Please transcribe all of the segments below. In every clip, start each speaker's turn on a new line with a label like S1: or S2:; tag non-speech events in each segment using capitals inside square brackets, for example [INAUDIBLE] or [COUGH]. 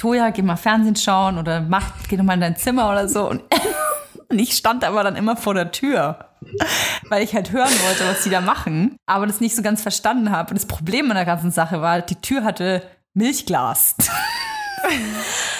S1: Toja, geh mal Fernsehen schauen oder mach, geh doch mal in dein Zimmer oder so. Und, [LAUGHS] und ich stand aber dann immer vor der Tür, weil ich halt hören wollte, was die da machen, aber das nicht so ganz verstanden habe. Und das Problem an der ganzen Sache war, die Tür hatte Milchglas. [LAUGHS]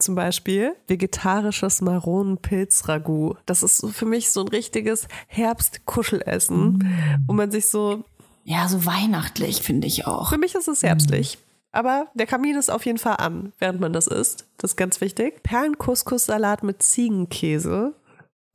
S2: zum Beispiel vegetarisches Maronenpilz-Ragout. Das ist für mich so ein richtiges Herbst-Kuschelessen, mm. wo man sich so.
S1: Ja, so weihnachtlich finde ich auch.
S2: Für mich ist es herbstlich. Mm. Aber der Kamin ist auf jeden Fall an, während man das isst. Das ist ganz wichtig. Perlenkuskussalat mit Ziegenkäse.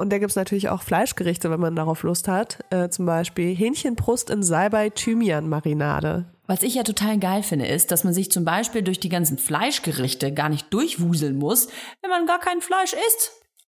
S2: Und da gibt es natürlich auch Fleischgerichte, wenn man darauf Lust hat. Äh, zum Beispiel Hähnchenbrust in Salbei-Thymian-Marinade.
S1: Was ich ja total geil finde, ist, dass man sich zum Beispiel durch die ganzen Fleischgerichte gar nicht durchwuseln muss, wenn man gar kein Fleisch isst.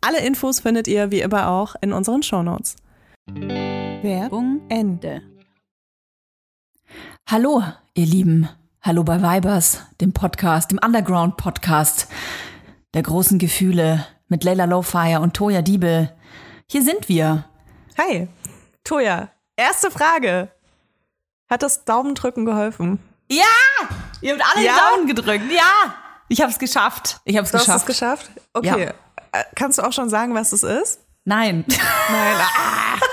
S2: Alle Infos findet ihr wie immer auch in unseren Shownotes. Werbung Ende.
S1: Hallo, ihr Lieben. Hallo bei Vibers, dem Podcast, dem Underground-Podcast der großen Gefühle mit Leila Lowfire und Toya Diebel. Hier sind wir.
S2: Hi, Toya. Erste Frage. Hat das Daumendrücken geholfen?
S1: Ja! Ihr habt alle
S2: Ja?
S1: die Daumen gedrückt. Ja! Ich habe es geschafft. Ich habe es
S2: Du hast es
S1: geschafft.
S2: geschafft? Okay. Äh, Kannst du auch schon sagen, was es ist?
S1: Nein, [LAUGHS]
S2: Nein. Ah. [LAUGHS]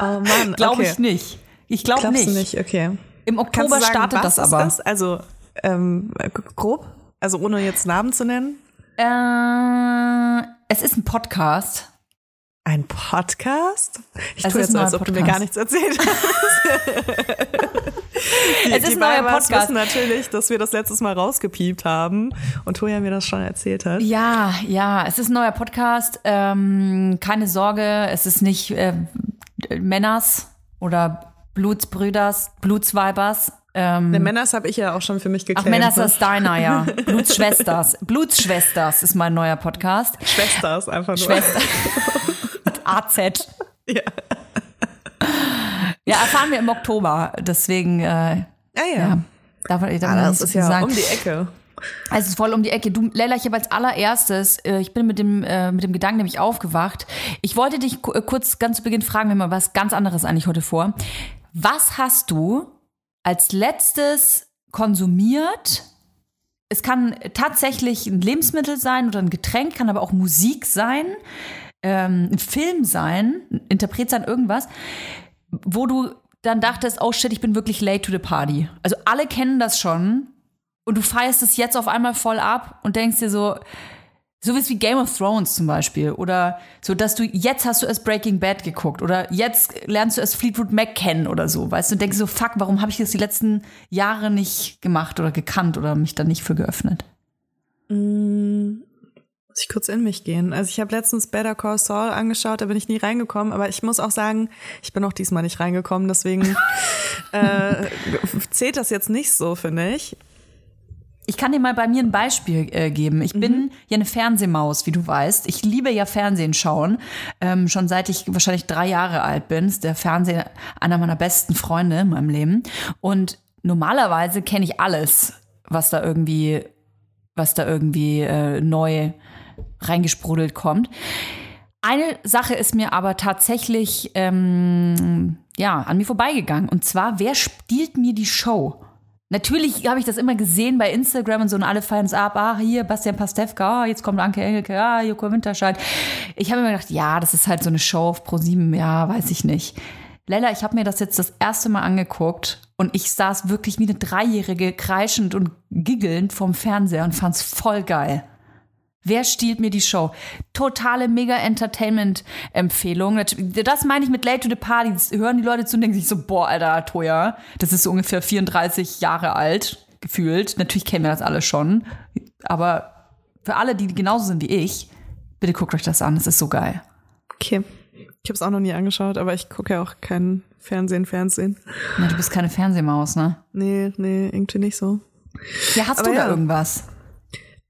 S2: Oh Mann.
S1: glaube
S2: okay.
S1: ich nicht. Ich glaube nicht.
S2: nicht? Okay.
S1: Im Oktober
S2: sagen,
S1: startet das aber.
S2: Ist? Also ähm, grob? Also ohne jetzt Namen zu nennen?
S1: Äh, es ist ein Podcast.
S2: Ein Podcast? Ich
S1: Es
S2: tue jetzt so, als ob du mir
S1: Podcast.
S2: gar nichts erzählt hast. [LAUGHS] die,
S1: Es ist
S2: die
S1: ein neuer Podcast.
S2: wissen natürlich, dass wir das letztes Mal rausgepiept haben und Toja mir das schon erzählt hat.
S1: Ja, ja, es ist ein neuer Podcast. Ähm, keine Sorge, es ist nicht äh, Männers oder Blutsbrüders, Blutsweibers. Ähm,
S2: Den Männers habe ich ja auch schon für mich
S1: Ach,
S2: geklärt.
S1: Männers
S2: ne?
S1: ist deiner, ja. Blutsschwesters. [LAUGHS] Blutsschwesters ist mein neuer Podcast.
S2: Schwester ist einfach nur.
S1: Schwester. [LAUGHS] AZ. [LAUGHS]
S2: Ja.
S1: Ja, erfahren wir im Oktober. Deswegen, äh,
S2: Ah ja.
S1: ja. Darf, darf
S2: Ah,
S1: man
S2: das
S1: nicht so
S2: ist ja
S1: sagen.
S2: um die Ecke.
S1: Es ist voll um die Ecke. Du, Leila, ich habe als allererstes, äh, ich bin mit dem, äh, mit dem Gedanken nämlich aufgewacht. Ich wollte dich äh, kurz ganz zu Beginn fragen, wir haben mal was ganz anderes eigentlich heute vor. Was hast du als letztes konsumiert? Es kann tatsächlich ein Lebensmittel sein oder ein Getränk, kann aber auch Musik sein, ähm, ein Film sein, ein Interpret sein, irgendwas, wo du dann dachtest, oh shit, ich bin wirklich late to the party. Also alle kennen das schon, und du feierst es jetzt auf einmal voll ab und denkst dir so, so wie es wie Game of Thrones zum Beispiel oder so, dass du jetzt hast du erst Breaking Bad geguckt oder jetzt lernst du erst Fleetwood Mac kennen oder so, weißt du, und denkst so, fuck, warum habe ich das die letzten Jahre nicht gemacht oder gekannt oder mich da nicht für geöffnet?
S2: Muss ich kurz in mich gehen. Also ich habe letztens Better Call Saul angeschaut, da bin ich nie reingekommen, aber ich muss auch sagen, ich bin auch diesmal nicht reingekommen, deswegen [LAUGHS] äh, zählt das jetzt nicht so, finde ich.
S1: Ich kann dir mal bei mir ein Beispiel äh, geben. Ich bin ja eine Fernsehmaus, wie du weißt. Ich liebe ja Fernsehen schauen. Ähm, schon seit ich wahrscheinlich drei Jahre alt bin. Ist der Fernseher einer meiner besten Freunde in meinem Leben. Und normalerweise kenne ich alles, was da irgendwie, was da irgendwie äh, neu reingesprudelt kommt. Eine Sache ist mir aber tatsächlich ähm, ja an mir vorbeigegangen. Und zwar, wer stiehlt mir die Show? Natürlich habe ich das immer gesehen bei Instagram und so und alle feiern es ab. Ah, hier Bastian Pastewka, ah, jetzt kommt Anke Engelke, ah, Joko Winterscheid. Ich habe mir gedacht, ja, das ist halt so eine Show auf Pro7, ja, weiß ich nicht. Lella, ich habe mir das jetzt das erste Mal angeguckt und ich saß wirklich wie eine Dreijährige kreischend und giggelnd vorm Fernseher und fand's voll geil. Wer stiehlt mir die Show? Totale Mega-Entertainment-Empfehlung. Das meine ich mit Late to the Party. Das hören die Leute zu und denken sich so, boah, Alter, Toya, das ist so ungefähr 34 Jahre alt, gefühlt. Natürlich kennen wir das alle schon. Aber für alle, die genauso sind wie ich, bitte guckt euch das an. Das ist so geil.
S2: Okay. Ich habe es auch noch nie angeschaut, aber ich gucke ja auch kein Fernsehen, Fernsehen.
S1: Na, du bist keine Fernsehmaus, ne?
S2: Nee, nee, irgendwie nicht so.
S1: Ja, hast
S2: Aber
S1: du da
S2: ja.
S1: irgendwas?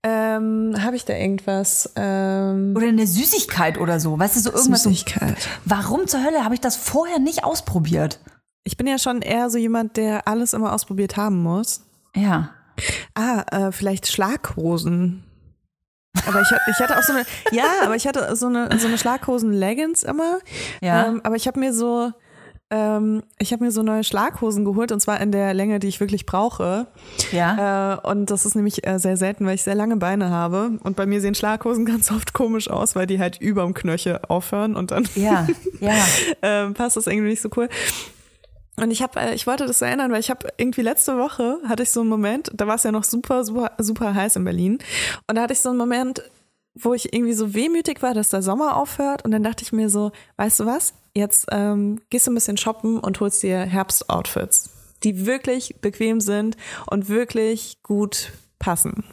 S2: Ähm, habe ich da irgendwas? Ähm,
S1: Oder eine Süßigkeit oder so? Weißt du, so irgendwas. so-
S2: Süßigkeit.
S1: Warum zur Hölle habe ich das vorher nicht ausprobiert?
S2: Ich bin ja schon eher so jemand, der alles immer ausprobiert haben muss.
S1: Ja.
S2: Ah, äh, vielleicht Schlaghosen. Aber ich, hatte- ich hatte auch so eine, ja, aber ich hatte so eine, so eine Schlaghosen-Leggings immer.
S1: Ja.
S2: Ähm, aber ich habe mir so, ähm, ich habe mir so neue Schlaghosen geholt und zwar in der Länge, die ich wirklich brauche.
S1: Ja.
S2: Äh, und das ist nämlich äh, sehr selten, weil ich sehr lange Beine habe. Und bei mir sehen Schlaghosen [LAUGHS] ganz oft komisch aus, weil die halt überm Knöchel aufhören und dann
S1: Ja. [LAUGHS] Ja.
S2: ähm, passt das irgendwie nicht so cool. Und ich habe, äh, ich wollte das erinnern, weil ich habe irgendwie letzte Woche hatte ich so einen Moment, da war es ja noch super, super, super heiß in Berlin. Und da hatte ich so einen Moment, wo ich irgendwie so wehmütig war, dass der Sommer aufhört. Und dann dachte ich mir so, weißt du was? Jetzt ähm, gehst du ein bisschen shoppen und holst dir Herbstoutfits, die wirklich bequem sind und wirklich gut passen.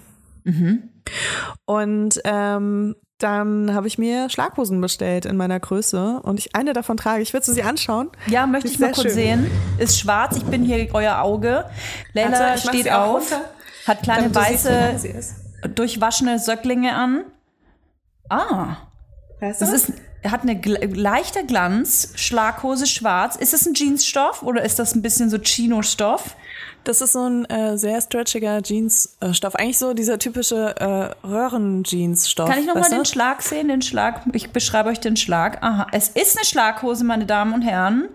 S2: Und ähm, dann habe ich mir Schlaghosen bestellt in meiner Größe und ich eine davon trage. Ich würde sie anschauen.
S1: Ja, möchte ich mal kurz
S2: schön.
S1: sehen. Ist schwarz, ich bin hier euer Auge. Leila
S2: mach
S1: steht auf, hat kleine
S2: damit
S1: weiße, durchwaschene Söcklinge an. Ah, das ist, hat eine gl leichter Glanz, Schlaghose schwarz. Ist es ein Jeansstoff oder ist das ein bisschen so Chino-Stoff?
S2: Das ist so ein äh, sehr stretchiger Jeansstoff. Eigentlich so dieser typische äh, Röhren-Jeans-Stoff.
S1: Kann ich noch mal
S2: weißt du?
S1: den Schlag sehen? Den Schlag, ich beschreibe euch den Schlag. Aha, es ist eine Schlaghose, meine Damen und Herren.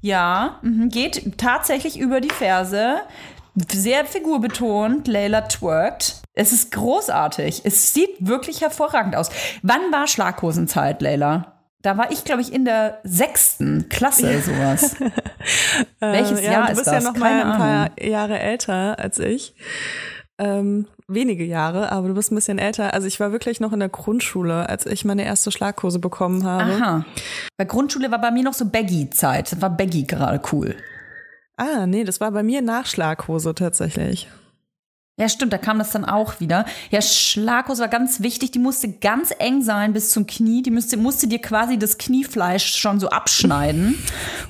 S1: Ja, mhm, geht tatsächlich über die Ferse. sehr figurbetont. Layla twerkt. Es ist großartig. Es sieht wirklich hervorragend aus. Wann war Schlaghosenzeit, Layla? Da war ich, glaube ich, in der sechsten Klasse sowas. [LAUGHS] Welches
S2: Äh, ja,
S1: Jahr
S2: du
S1: ist
S2: bist
S1: das?
S2: ja noch mal ein paar Jahre älter als ich. Ähm, wenige Jahre, aber du bist ein bisschen älter. Also ich war wirklich noch in der Grundschule, als ich meine erste Schlaghose bekommen habe.
S1: Aha. Bei Grundschule war bei mir noch so Baggy-Zeit. Das war Baggy gerade cool.
S2: Ah, nee, das war bei mir nach Schlaghose tatsächlich.
S1: Ja, stimmt, da kam das dann auch wieder. Ja, Schlaghose war ganz wichtig. Die musste ganz eng sein bis zum Knie. Die musste, musste dir quasi das Kniefleisch schon so abschneiden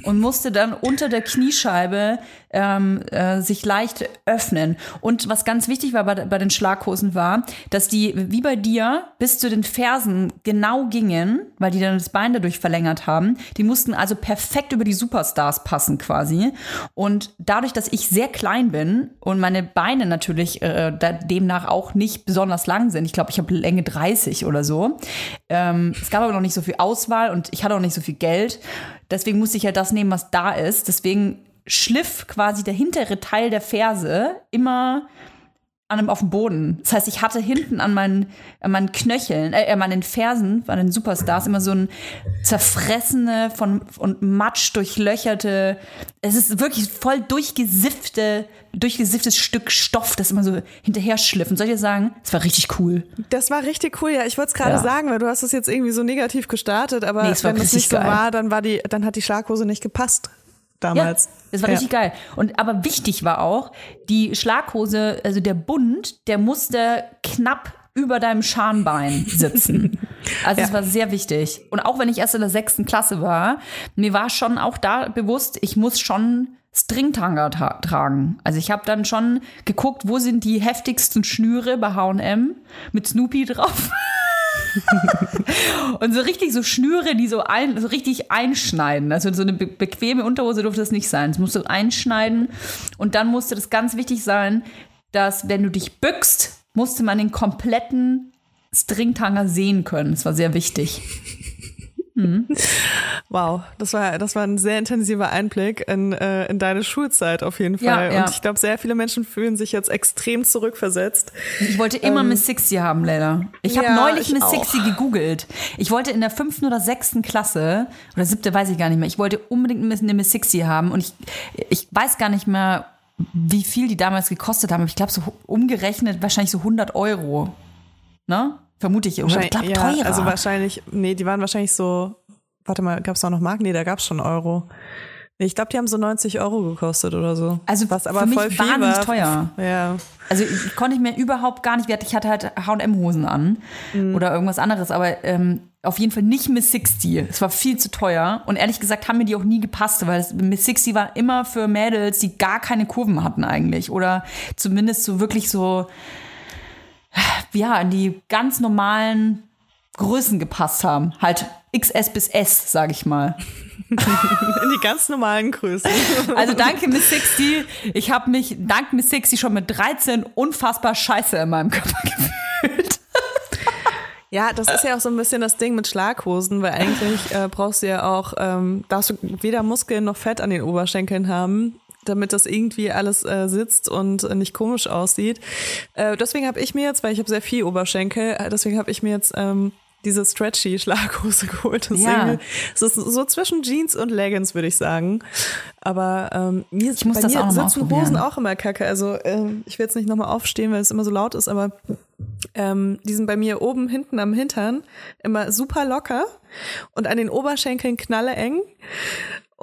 S1: und musste dann unter der Kniescheibe ähm, äh, sich leicht öffnen. Und was ganz wichtig war bei, bei den Schlaghosen war, dass die wie bei dir bis zu den Fersen genau gingen, weil die dann das Bein dadurch verlängert haben. Die mussten also perfekt über die Superstars passen quasi. Und dadurch, dass ich sehr klein bin und meine Beine natürlich äh, demnach auch nicht besonders lang sind, ich glaube, ich habe Länge 30 oder so. Ähm, es gab aber noch nicht so viel Auswahl und ich hatte auch nicht so viel Geld. Deswegen musste ich ja das nehmen, was da ist. Deswegen schliff quasi der hintere Teil der Ferse immer an einem auf dem Boden. Das heißt, ich hatte hinten an meinen, an meinen Knöcheln, äh, an meinen Fersen, an den Superstars immer so ein zerfressene von und Matsch durchlöcherte. Es ist wirklich voll durchgesiffte, durchgesifftes Stück Stoff, das immer so hinterher schliff. Und soll ich dir sagen, es war richtig cool.
S2: Das war richtig cool, ja. Ich wollte es gerade
S1: Ja.
S2: sagen, weil du hast es jetzt irgendwie so negativ gestartet, aber
S1: Nee,
S2: wenn es nicht so
S1: geil.
S2: war, dann war die, dann hat die Schlaghose nicht gepasst damals.
S1: Ja, das war
S2: Ja.
S1: richtig geil. Und aber wichtig war auch, die Schlaghose, also der Bund, der musste knapp über deinem Schambein [LAUGHS] sitzen. Also es
S2: Ja.
S1: war sehr wichtig. Und auch wenn ich erst in der sechsten Klasse war, mir war schon auch da bewusst, ich muss schon Stringtanga tra tragen. Also ich habe dann schon geguckt, wo sind die heftigsten Schnüre bei H&M mit Snoopy drauf. [LAUGHS] [LAUGHS] Und so richtig so Schnüre, die so, ein, so richtig einschneiden. Also so eine be bequeme Unterhose durfte das nicht sein. Es musste einschneiden. Und dann musste das ganz wichtig sein, dass wenn du dich bückst, musste man den kompletten Stringtanger sehen können. Das war sehr wichtig. [LAUGHS]
S2: Wow, das war, das war ein sehr intensiver Einblick in, äh, in deine Schulzeit auf jeden
S1: Ja,
S2: Fall.
S1: ja.
S2: Und ich glaube, sehr viele Menschen fühlen sich jetzt extrem zurückversetzt.
S1: Ich wollte immer Miss Sixty haben, Leila. Ich habe
S2: ja,
S1: neulich
S2: ich
S1: Miss
S2: auch.
S1: Sixty gegoogelt. Ich wollte in der fünften oder sechsten Klasse, oder siebte, weiß ich gar nicht mehr, ich wollte unbedingt eine Miss Sixty haben. Und ich, ich weiß gar nicht mehr, wie viel die damals gekostet haben. Aber Ich glaube, so umgerechnet wahrscheinlich so 100 Euro. Ne? Vermute ich. Oder ich glaube,
S2: ja,
S1: teurer.
S2: also wahrscheinlich, nee, die waren wahrscheinlich so, warte mal, gab es auch noch Marken? Nee, da gab es schon Euro. Nee, ich glaube, die haben so 90 Euro gekostet oder so.
S1: Also
S2: was aber
S1: für mich
S2: voll viel
S1: wahnsinnig
S2: war.
S1: teuer.
S2: Ja.
S1: Also ich konnte ich mir überhaupt gar nicht. Ich hatte halt H&M-Hosen an oder irgendwas anderes, aber ähm, auf jeden Fall nicht Miss 60. Es war viel zu teuer und ehrlich gesagt haben mir die auch nie gepasst, weil Miss 60 war immer für Mädels, die gar keine Kurven hatten eigentlich oder zumindest so wirklich so ja in die ganz normalen Größen gepasst haben. Halt XS bis S, sage ich mal. [LAUGHS]
S2: In die ganz normalen Größen. [LAUGHS]
S1: Also danke Miss 60. Ich habe mich dank Miss 60 schon mit 13 unfassbar scheiße in meinem Körper [LAUGHS] gefühlt.
S2: Ja, das ist ja auch so ein bisschen das Ding mit Schlaghosen, weil eigentlich äh, brauchst du ja auch, ähm, darfst du weder Muskeln noch Fett an den Oberschenkeln haben, damit das irgendwie alles äh, sitzt und äh, nicht komisch aussieht. Äh, deswegen habe ich mir jetzt, weil ich habe sehr viel Oberschenkel, äh, deswegen habe ich mir jetzt ähm, diese stretchy Schlaghose [LAUGHS] geholt. Deswegen,
S1: Ja.
S2: Es ist so zwischen Jeans und Leggings, würde ich sagen. Aber ähm, mir,
S1: Ich muss
S2: bei
S1: das
S2: mir
S1: auch
S2: sitzen. Hosen auch immer kacke. Also ähm, ich will jetzt nicht nochmal aufstehen, weil es immer so laut ist, aber ähm, die sind bei mir oben hinten am Hintern immer super locker und an den Oberschenkeln knalle eng.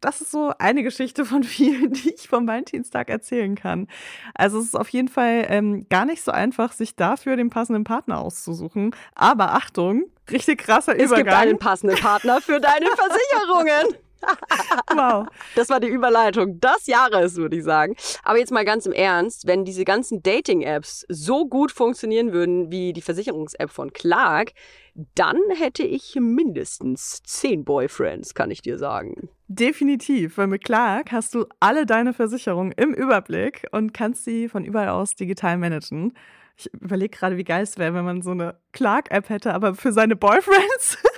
S2: das ist so eine Geschichte von [LAUGHS] vielen, die ich vom Valentinstag erzählen kann. Also es ist auf jeden Fall ähm, gar nicht so einfach, sich dafür den passenden Partner auszusuchen. Aber Achtung, richtig krasser
S3: es gibt
S2: Übergang.
S3: einen passenden Partner für deine [LAUGHS] Versicherungen.
S2: wow.
S3: Das war die Überleitung des Jahres, würde ich sagen. Aber jetzt mal ganz im Ernst, wenn diese ganzen Dating-Apps so gut funktionieren würden wie die Versicherungs-App von Clark, dann hätte ich mindestens zehn Boyfriends, kann ich dir sagen.
S2: Definitiv, weil mit Clark hast du alle deine Versicherungen im Überblick und kannst sie von überall aus digital managen. Ich überlege gerade, wie geil es wäre, wenn man so eine Clark-App hätte, aber für seine Boyfriends. [LAUGHS]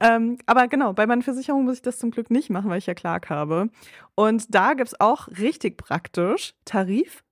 S2: Ähm, aber genau, bei meinen Versicherungen muss ich das zum Glück nicht machen, weil ich ja Clark habe. Und da gibt's auch richtig praktisch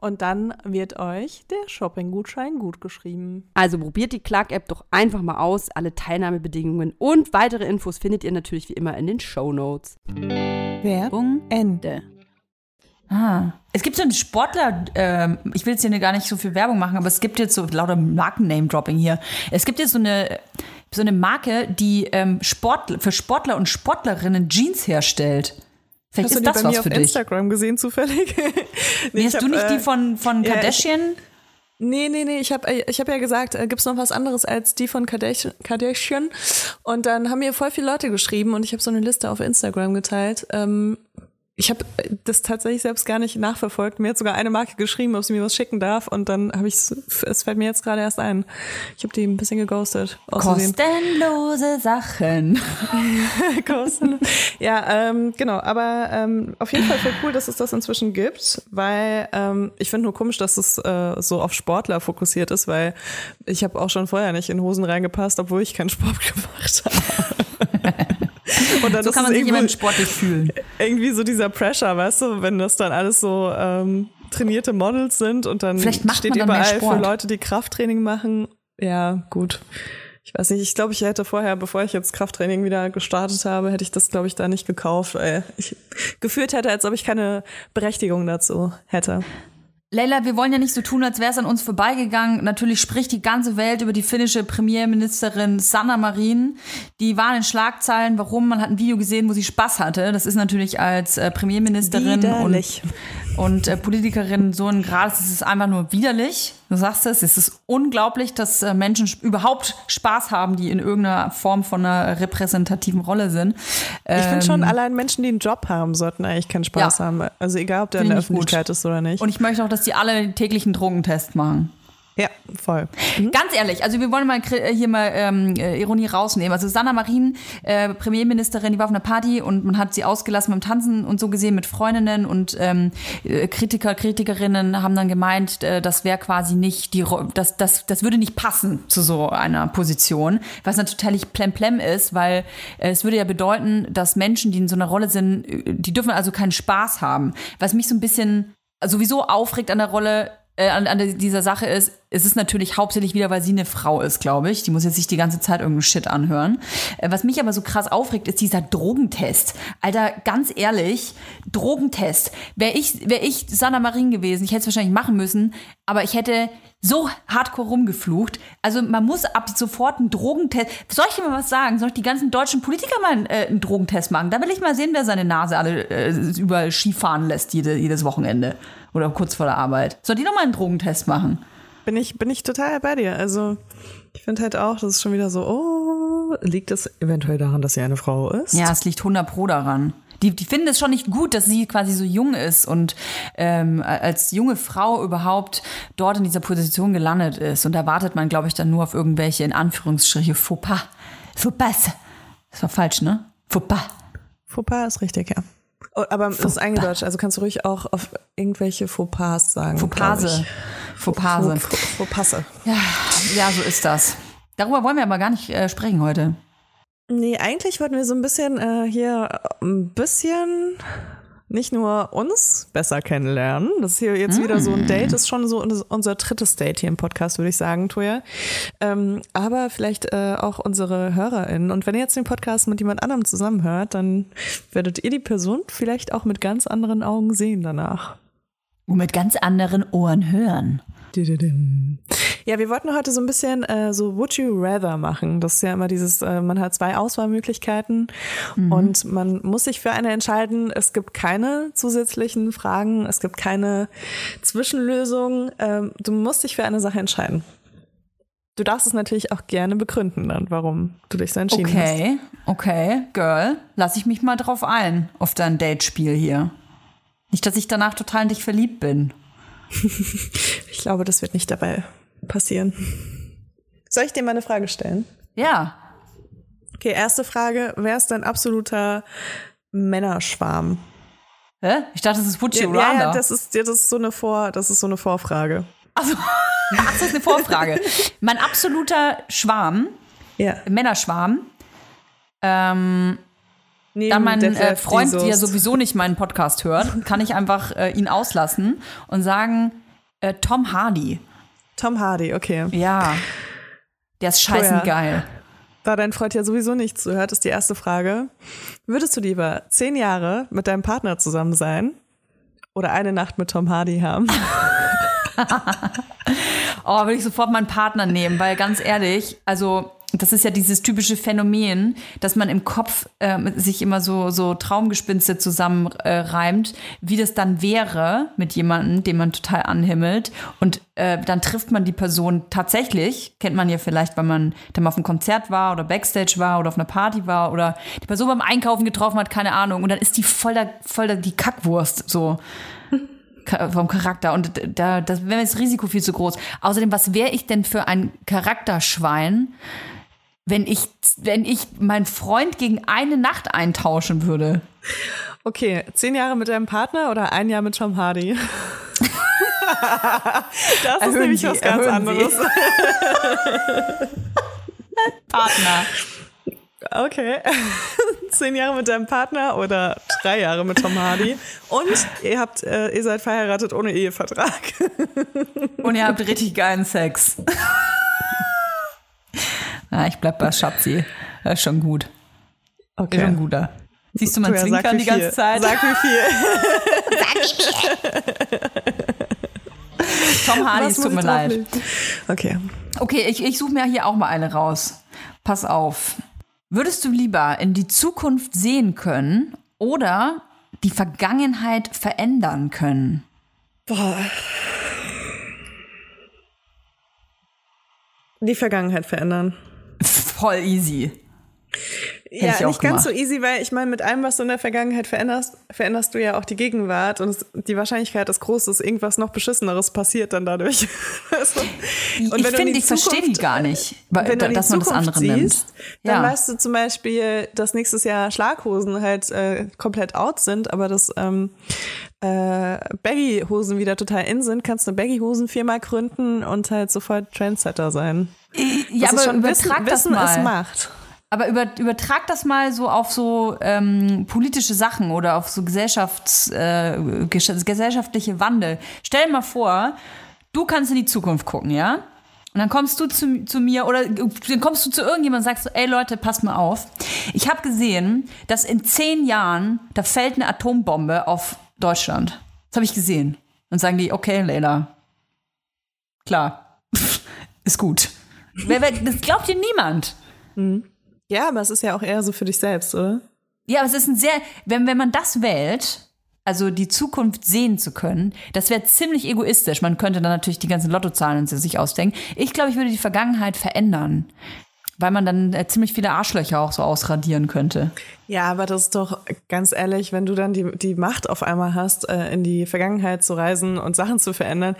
S2: Und dann wird euch der Shopping-Gutschein gut geschrieben.
S4: Also probiert die Clark-App doch einfach mal aus. Alle Teilnahmebedingungen und weitere Infos findet ihr natürlich wie immer in den Show Notes.
S5: Werbung Ende.
S1: Ah. Es gibt so einen Sportler, ähm, ich will jetzt hier gar nicht so viel Werbung machen, aber es gibt jetzt so lauter Marken-Name-Dropping hier. Es gibt jetzt so eine, so eine Marke, die ähm, Sport, für Sportler und Sportlerinnen Jeans herstellt. Vielleicht
S2: Hast du
S1: ist
S2: die
S1: das
S2: bei
S1: was
S2: mir auf
S1: dich.
S2: Instagram gesehen, zufällig? [LAUGHS]
S1: Nee, hast du nicht
S2: äh,
S1: die von, von
S2: ja, ich-
S1: Kardashian?
S2: Nee, nee, nee, ich habe ich hab ja gesagt, äh, gibt's noch was anderes als die von Kardashian? Kardashian? Und dann haben mir voll viele Leute geschrieben und ich habe so eine Liste auf Instagram geteilt. Ähm, ich habe das tatsächlich selbst gar nicht nachverfolgt. Mir hat sogar eine Marke geschrieben, ob sie mir was schicken darf und dann habe ich es fällt mir jetzt gerade erst ein. Ich habe die ein bisschen geghostet.
S1: Kostenlose Sachen. [LAUGHS]
S2: Kosten. ja, ähm, genau. Aber ähm, auf jeden Fall voll cool, dass es das inzwischen gibt, weil ähm, ich finde nur komisch, dass es äh, so auf Sportler fokussiert ist, weil ich habe auch schon vorher nicht in Hosen reingepasst, obwohl ich keinen Sport [LAUGHS] gemacht habe. [LAUGHS] [LAUGHS] Und dann
S1: So kann man sich
S2: irgendwie-
S1: sportlich fühlen.
S2: irgendwie so dieser Pressure, weißt du, wenn das dann alles so ähm, trainierte Models sind und dann
S1: Vielleicht macht
S2: steht
S1: dann
S2: überall für. Leute, die Krafttraining machen. Ja, gut. Ich weiß nicht, ich glaube, ich hätte vorher, bevor ich jetzt Krafttraining wieder gestartet habe, hätte ich das, glaube ich, da nicht gekauft, weil ich gefühlt hätte, als ob ich keine Berechtigung dazu hätte.
S1: Leila, wir wollen ja nicht so tun, als wäre es an uns vorbeigegangen. Natürlich spricht die ganze Welt über die finnische Premierministerin Sanna Marin. Die war in Schlagzeilen. Warum? Man hat ein Video gesehen, wo sie Spaß hatte. Das ist natürlich als äh, Premierministerin
S2: Widerlich.
S1: und, und äh, Politikerin so ein Grad. Es ist einfach nur widerlich. Du sagst es. Es ist unglaublich, dass äh, Menschen überhaupt Spaß haben, die in irgendeiner Form von einer repräsentativen Rolle sind.
S2: Ich finde schon,
S1: Ähm,
S2: allein Menschen, die einen Job haben, sollten eigentlich keinen Spaß
S1: Ja.
S2: haben. Also egal, ob der in der
S1: ich gut.
S2: Öffentlichkeit ist oder nicht.
S1: Und ich möchte auch, dass die alle täglichen Drogentest machen.
S2: Ja, voll.
S1: Ganz ehrlich, also wir wollen mal äh, hier mal ähm, äh, Ironie rausnehmen. Also Sanna Marin, äh, Premierministerin, die war auf einer Party und man hat sie ausgelassen beim Tanzen und so gesehen mit Freundinnen und ähm, äh, Kritiker, Kritikerinnen haben dann gemeint, äh, das wäre quasi nicht die, das, das, das würde nicht passen zu so einer Position, was natürlich plemplem ist, weil äh, es würde ja bedeuten, dass Menschen, die in so einer Rolle sind, die dürfen also keinen Spaß haben. Was mich so ein bisschen sowieso aufregt an der Rolle, an, an dieser Sache ist, es ist natürlich hauptsächlich wieder, weil sie eine Frau ist, glaube ich. Die muss jetzt nicht die ganze Zeit irgendeinen Shit anhören. Äh, was mich aber so krass aufregt, ist dieser Drogentest. Alter, ganz ehrlich, Drogentest. Wäre ich, wär ich Sanna Marin gewesen, ich hätte es wahrscheinlich machen müssen, aber ich hätte so hardcore rumgeflucht. Also man muss ab sofort einen Drogentest. Soll ich dir mal was sagen? Soll ich die ganzen deutschen Politiker mal einen, äh, einen Drogentest machen? Da will ich mal sehen, wer seine Nase alle äh, überall Skifahren lässt jede, jedes Wochenende. Oder kurz vor der Arbeit. Soll die noch mal einen Drogentest machen?
S2: Bin ich, bin ich total bei dir. Also ich finde halt auch, das ist schon wieder so, oh, liegt es eventuell daran, dass sie eine Frau ist?
S1: Ja, es liegt 100 pro daran. Die, die finden es schon nicht gut, dass sie quasi so jung ist und ähm, als junge Frau überhaupt dort in dieser Position gelandet ist. Und da wartet man, glaube ich, dann nur auf irgendwelche, in Anführungsstriche, Fauxpas. Fauxpas. Das war falsch, ne? Fauxpas.
S2: Fauxpas ist richtig, ja. Oh, aber es ist eingedeutscht, also kannst du ruhig auch auf irgendwelche Fauxpas sagen.
S1: Fauxpase. Fauxpase.
S2: Faux- Faux- Fauxpasse.
S1: Ja, ja, so ist das. Darüber wollen wir aber gar nicht äh, sprechen heute.
S2: Nee, eigentlich wollten wir so ein bisschen äh, hier ein bisschen nicht nur uns besser kennenlernen. Das ist hier jetzt wieder so ein Date, ist schon so unser- unser drittes Date hier im Podcast, würde ich sagen, Toja. Ähm, aber vielleicht äh, auch unsere HörerInnen. Und wenn ihr jetzt den Podcast mit jemand anderem zusammenhört, dann werdet ihr die Person vielleicht auch mit ganz anderen Augen sehen danach.
S1: Und mit ganz anderen Ohren hören.
S2: Ja, wir wollten heute so ein bisschen äh, so Would You Rather machen. Das ist ja immer dieses, äh, man hat zwei Auswahlmöglichkeiten und man muss sich für eine entscheiden. Es gibt keine zusätzlichen Fragen, es gibt keine Zwischenlösung. Ähm, du musst dich für eine Sache entscheiden. Du darfst es natürlich auch gerne begründen dann, warum du dich so entschieden hast.
S1: Okay, okay, Girl, lass ich mich mal drauf ein, auf dein Datespiel hier. Nicht, dass ich danach total in dich verliebt bin. [LAUGHS]
S2: Ich glaube, das wird nicht dabei passieren. Soll ich dir mal eine Frage stellen?
S1: Ja.
S2: Okay, erste Frage. Wer ist dein absoluter Männerschwarm?
S1: Hä? Ich dachte, das ist Would
S2: Ja,
S1: You
S2: ja, das ist, das ist so eine Vor, das ist so eine Vorfrage.
S1: Also, [LAUGHS] ach, das ist eine Vorfrage. mein absoluter Schwarm,
S2: Ja.
S1: Männerschwarm, ähm,
S2: Neben
S1: da mein äh, Freund ja sowieso nicht meinen Podcast hört, kann ich einfach äh, ihn auslassen und sagen, äh, Tom Hardy.
S2: Tom Hardy, okay.
S1: Ja. Der ist scheißen
S2: Oh ja.
S1: geil.
S2: Da dein Freund ja sowieso nicht zuhört, ist die erste Frage. Würdest du lieber zehn Jahre mit deinem Partner zusammen sein oder eine Nacht mit Tom Hardy haben? [LAUGHS] [LAUGHS]
S1: Oh, will ich sofort meinen Partner nehmen, weil ganz ehrlich, also das ist ja dieses typische Phänomen, dass man im Kopf äh, sich immer so, so Traumgespinste zusammenreimt, äh, wie das dann wäre mit jemandem, den man total anhimmelt. Und äh, dann trifft man die Person tatsächlich, kennt man ja vielleicht, weil man dann mal auf einem Konzert war oder Backstage war oder auf einer Party war oder die Person beim Einkaufen getroffen hat, keine Ahnung. Und dann ist die voll der, voll der, die Kackwurst so vom Charakter und da das wäre das Risiko viel zu groß. Außerdem, was wäre ich denn für ein Charakterschwein, wenn ich wenn ich meinen Freund gegen eine Nacht eintauschen würde?
S2: Okay, zehn Jahre mit deinem Partner oder ein Jahr mit Tom Hardy? [LAUGHS] das ist
S1: Erhöhen
S2: nämlich
S1: Sie,
S2: was ganz anderes. [LAUGHS]
S1: Partner.
S2: Okay. [LAUGHS] Zehn Jahre mit deinem Partner oder drei Jahre mit Tom Hardy. Und ihr habt, äh, ihr seid verheiratet ohne Ehevertrag.
S1: Und ihr habt richtig geilen Sex. Na, ich bleib bei Schatzi. Das ist schon gut. Ist schon guter. Siehst du, man
S2: Toja, sag
S1: zwinkern
S2: wie
S1: die ganze
S2: viel.
S1: Zeit.
S2: Sag wie viel. [LAUGHS]
S1: Tom Hardy, es tut mir leid.
S2: Okay.
S1: Okay, ich, ich suche mir hier auch mal eine raus. Pass auf. Würdest du lieber in die Zukunft sehen können oder die Vergangenheit verändern können?
S2: Boah. Die Vergangenheit verändern.
S1: Voll easy. Hätte
S2: ja,
S1: ich
S2: nicht ganz
S1: gemacht.
S2: so easy, weil ich meine, mit allem, was du in der Vergangenheit veränderst, veränderst du ja auch die Gegenwart und es, die Wahrscheinlichkeit ist groß, dass irgendwas noch Beschisseneres passiert dann dadurch. [LAUGHS] Und
S1: ich
S2: wenn in
S1: finde,
S2: die
S1: ich verstehe die
S2: Zukunft-
S1: gar nicht, weil,
S2: wenn du
S1: dass man das
S2: Zukunft
S1: andere nimmt.
S2: siehst, dann
S1: Ja.
S2: weißt du zum Beispiel, dass nächstes Jahr Schlaghosen halt äh, komplett out sind, aber dass ähm, äh, Baggy-Hosen wieder total in sind, kannst du eine Baggy-Hosen-Firma gründen und halt sofort Trendsetter sein.
S1: Ja,
S2: Das
S1: aber
S2: schon Wissen,
S1: übertrag das
S2: Wissen es
S1: mal.
S2: macht.
S1: Aber über, übertrag das mal so auf so ähm, politische Sachen oder auf so Gesellschafts, äh, ges gesellschaftliche Wandel. Stell dir mal vor, du kannst in die Zukunft gucken, ja? Und dann kommst du zu, zu mir oder dann kommst du zu irgendjemandem und sagst so, ey Leute, passt mal auf. Ich habe gesehen, dass in zehn Jahren, da fällt eine Atombombe auf Deutschland. Das habe ich gesehen. Und sagen die, okay, Leila, klar, [LAUGHS] ist gut. Wer, wer, das glaubt dir niemand.
S2: Ja, aber es ist ja auch eher so für dich selbst, oder?
S1: Ja, aber es ist ein sehr, wenn, wenn man das wählt, also die Zukunft sehen zu können, das wäre ziemlich egoistisch. Man könnte dann natürlich die ganzen Lottozahlen sich ausdenken. Ich glaube, ich würde die Vergangenheit verändern, weil man dann äh, ziemlich viele Arschlöcher auch so ausradieren könnte.
S2: Ja, aber das ist doch ganz ehrlich, wenn du dann die, die Macht auf einmal hast, äh, in die Vergangenheit zu reisen und Sachen zu verändern.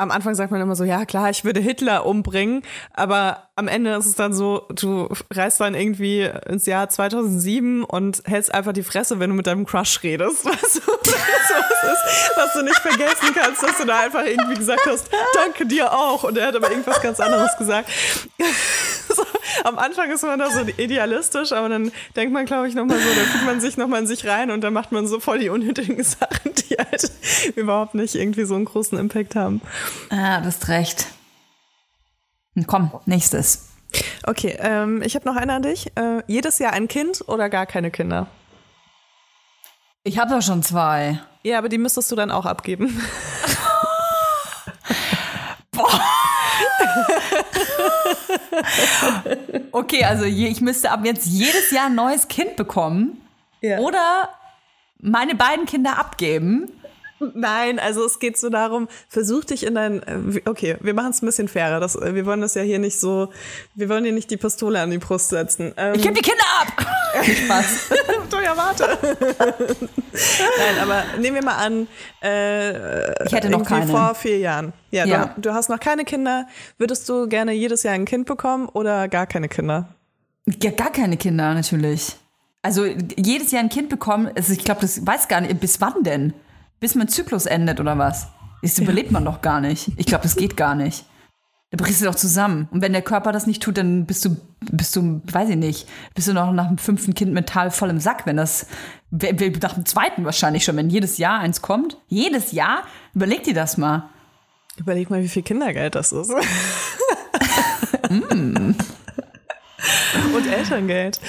S2: Am Anfang sagt man immer so, ja klar, ich würde Hitler umbringen, aber am Ende ist es dann so, du reist dann irgendwie ins Jahr 2007 und hältst einfach die Fresse, wenn du mit deinem Crush redest. [LAUGHS] Weißt du? was ist, was du nicht vergessen kannst, dass du da einfach irgendwie gesagt hast, danke dir auch. Und er hat aber irgendwas ganz anderes gesagt. [LAUGHS] so, am Anfang ist man da so idealistisch, aber dann denkt man, glaube ich, nochmal so, dann fühlt man sich nochmal in sich rein und dann macht man so voll die unnötigen [LAUGHS] Sachen, die halt überhaupt nicht irgendwie so einen großen Impact haben.
S1: Ah, du hast recht. Komm, nächstes.
S2: Okay, ähm, ich habe noch eine an dich. Äh, jedes Jahr ein Kind oder gar keine Kinder?
S1: Ich habe doch schon zwei.
S2: Ja, aber die müsstest du dann auch abgeben. [LAUGHS]
S1: Okay, also je, ich müsste ab jetzt jedes Jahr ein neues Kind bekommen
S2: Ja.
S1: oder meine beiden Kinder abgeben.
S2: Nein, also es geht so darum, versuch dich in dein, äh, okay, wir machen es ein bisschen fairer. Das, äh, wir wollen das ja hier nicht so, wir wollen dir nicht die Pistole an die Brust setzen. Ähm,
S1: Ich gebe die Kinder ab. [LAUGHS] Spaß. [LAUGHS]
S2: du ja warte. [LAUGHS] Nein, aber nehmen wir mal an, äh,
S1: Ich hätte noch keine.
S2: vor vier Jahren. Ja,
S1: Ja.
S2: Du, du hast noch keine Kinder. Würdest du gerne jedes Jahr ein Kind bekommen oder gar keine Kinder?
S1: Ja, gar keine Kinder, natürlich. Also jedes Jahr ein Kind bekommen, also ich glaube, das weiß gar nicht, bis wann denn? Bis mein Zyklus endet oder was? Das überlebt man doch gar nicht. Ich glaube, das geht gar nicht. Da brichst du doch zusammen. Und wenn der Körper das nicht tut, dann bist du, bist du, weiß ich nicht, bist du noch nach dem fünften Kind mental voll im Sack, wenn das, nach dem zweiten wahrscheinlich schon, wenn jedes Jahr eins kommt. Jedes Jahr? Überleg dir das mal.
S2: Überleg mal, wie viel Kindergeld das ist.
S1: Mm. [LAUGHS]
S2: Und Elterngeld.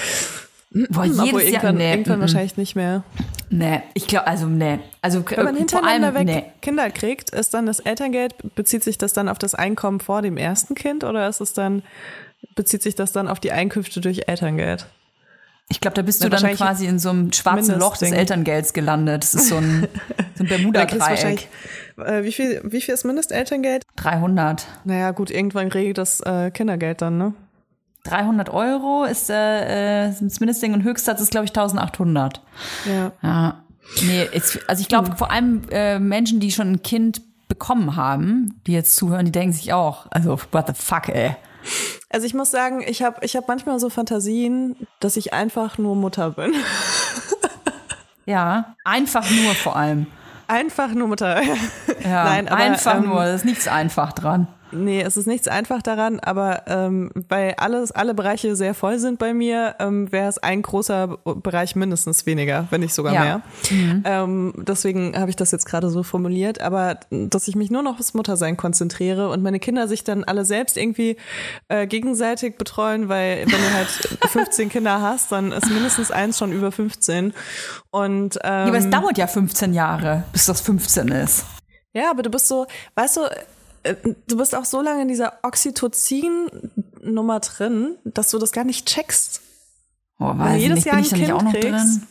S1: Boah,
S2: Obwohl
S1: jedes Jahr,
S2: irgendwann,
S1: nee,
S2: irgendwann wahrscheinlich nicht mehr.
S1: Nee, ich glaube, also nee. Also
S2: Wenn man
S1: äh,
S2: hintereinander
S1: allem,
S2: weg
S1: nee.
S2: Kinder kriegt, ist dann das Elterngeld, bezieht sich das dann auf das Einkommen vor dem ersten Kind oder ist es dann, bezieht sich das dann auf die Einkünfte durch Elterngeld?
S1: Ich glaube, da bist
S2: Na,
S1: du dann quasi in so einem schwarzen Loch des. Elterngelds gelandet. Das ist so ein, [LAUGHS] so ein Bermuda-Dreieck.
S2: äh, wie viel, wie viel ist Mindestelterngeld?
S1: 300.
S2: Naja, gut, irgendwann regelt das äh, Kindergeld dann, ne?
S1: 300 Euro ist äh, äh, das Mindestding und Höchstsatz ist, glaube ich, 1800.
S2: Ja.
S1: Ja. Nee, ist, also ich glaube, vor allem äh, Menschen, die schon ein Kind bekommen haben, die jetzt zuhören, die denken sich auch, also, what the fuck, ey.
S2: Also ich muss sagen, ich habe ich hab manchmal so Fantasien, dass ich einfach nur Mutter bin. [LAUGHS]
S1: Ja, einfach nur vor allem.
S2: Einfach nur Mutter.
S1: Ja, [LAUGHS]
S2: Nein, aber,
S1: einfach
S2: ähm,
S1: nur, da ist nichts einfach dran.
S2: Nee, es ist nichts einfach daran, aber ähm, weil alles, alle Bereiche sehr voll sind bei mir, ähm, wäre es ein großer Bereich mindestens weniger, wenn nicht sogar
S1: Ja.
S2: mehr. Ähm, deswegen habe ich das jetzt gerade so formuliert, aber dass ich mich nur noch aufs Muttersein konzentriere und meine Kinder sich dann alle selbst irgendwie äh, gegenseitig betreuen, weil wenn du halt [LAUGHS] 15 Kinder hast, dann ist mindestens eins schon über 15. Und ähm,
S1: Ja, aber es dauert ja 15 Jahre, bis das 15 ist.
S2: Ja, aber du bist so, weißt du, du bist auch so lange in dieser Oxytocin-Nummer drin, dass du das gar nicht checkst.
S1: Oh, weiß
S2: jedes
S1: nicht,
S2: Jahr
S1: bin
S2: ein
S1: ich da nicht
S2: Kind
S1: auch noch
S2: kriegst.
S1: drin?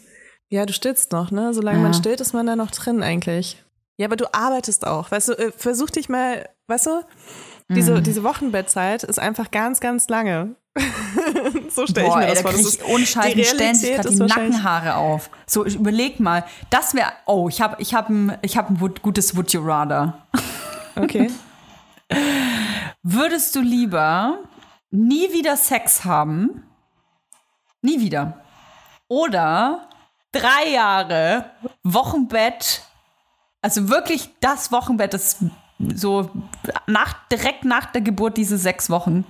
S2: Ja, du stillst noch, ne? Solange
S1: Ja.
S2: man stillt, ist man da noch drin eigentlich. Ja, aber du arbeitest auch. Weißt du, äh, versuch dich mal, weißt du, diese,
S1: Mhm.
S2: diese Wochenbettzeit ist einfach ganz, ganz lange. [LAUGHS] so stelle ich mir
S1: ey,
S2: das
S1: da
S2: vor. Das
S1: krieg
S2: ist-
S1: ich ohne Scheiß,
S2: die
S1: gerade die Nackenhaare auf. So, überleg mal, das wäre, oh, ich habe ich hab ein, ich hab ein gutes Would You Rather.
S2: Okay. [LAUGHS]
S1: Würdest du lieber nie wieder Sex haben? Nie wieder. Oder drei Jahre Wochenbett, also wirklich das Wochenbett, das so nach, direkt nach der Geburt diese sechs Wochen,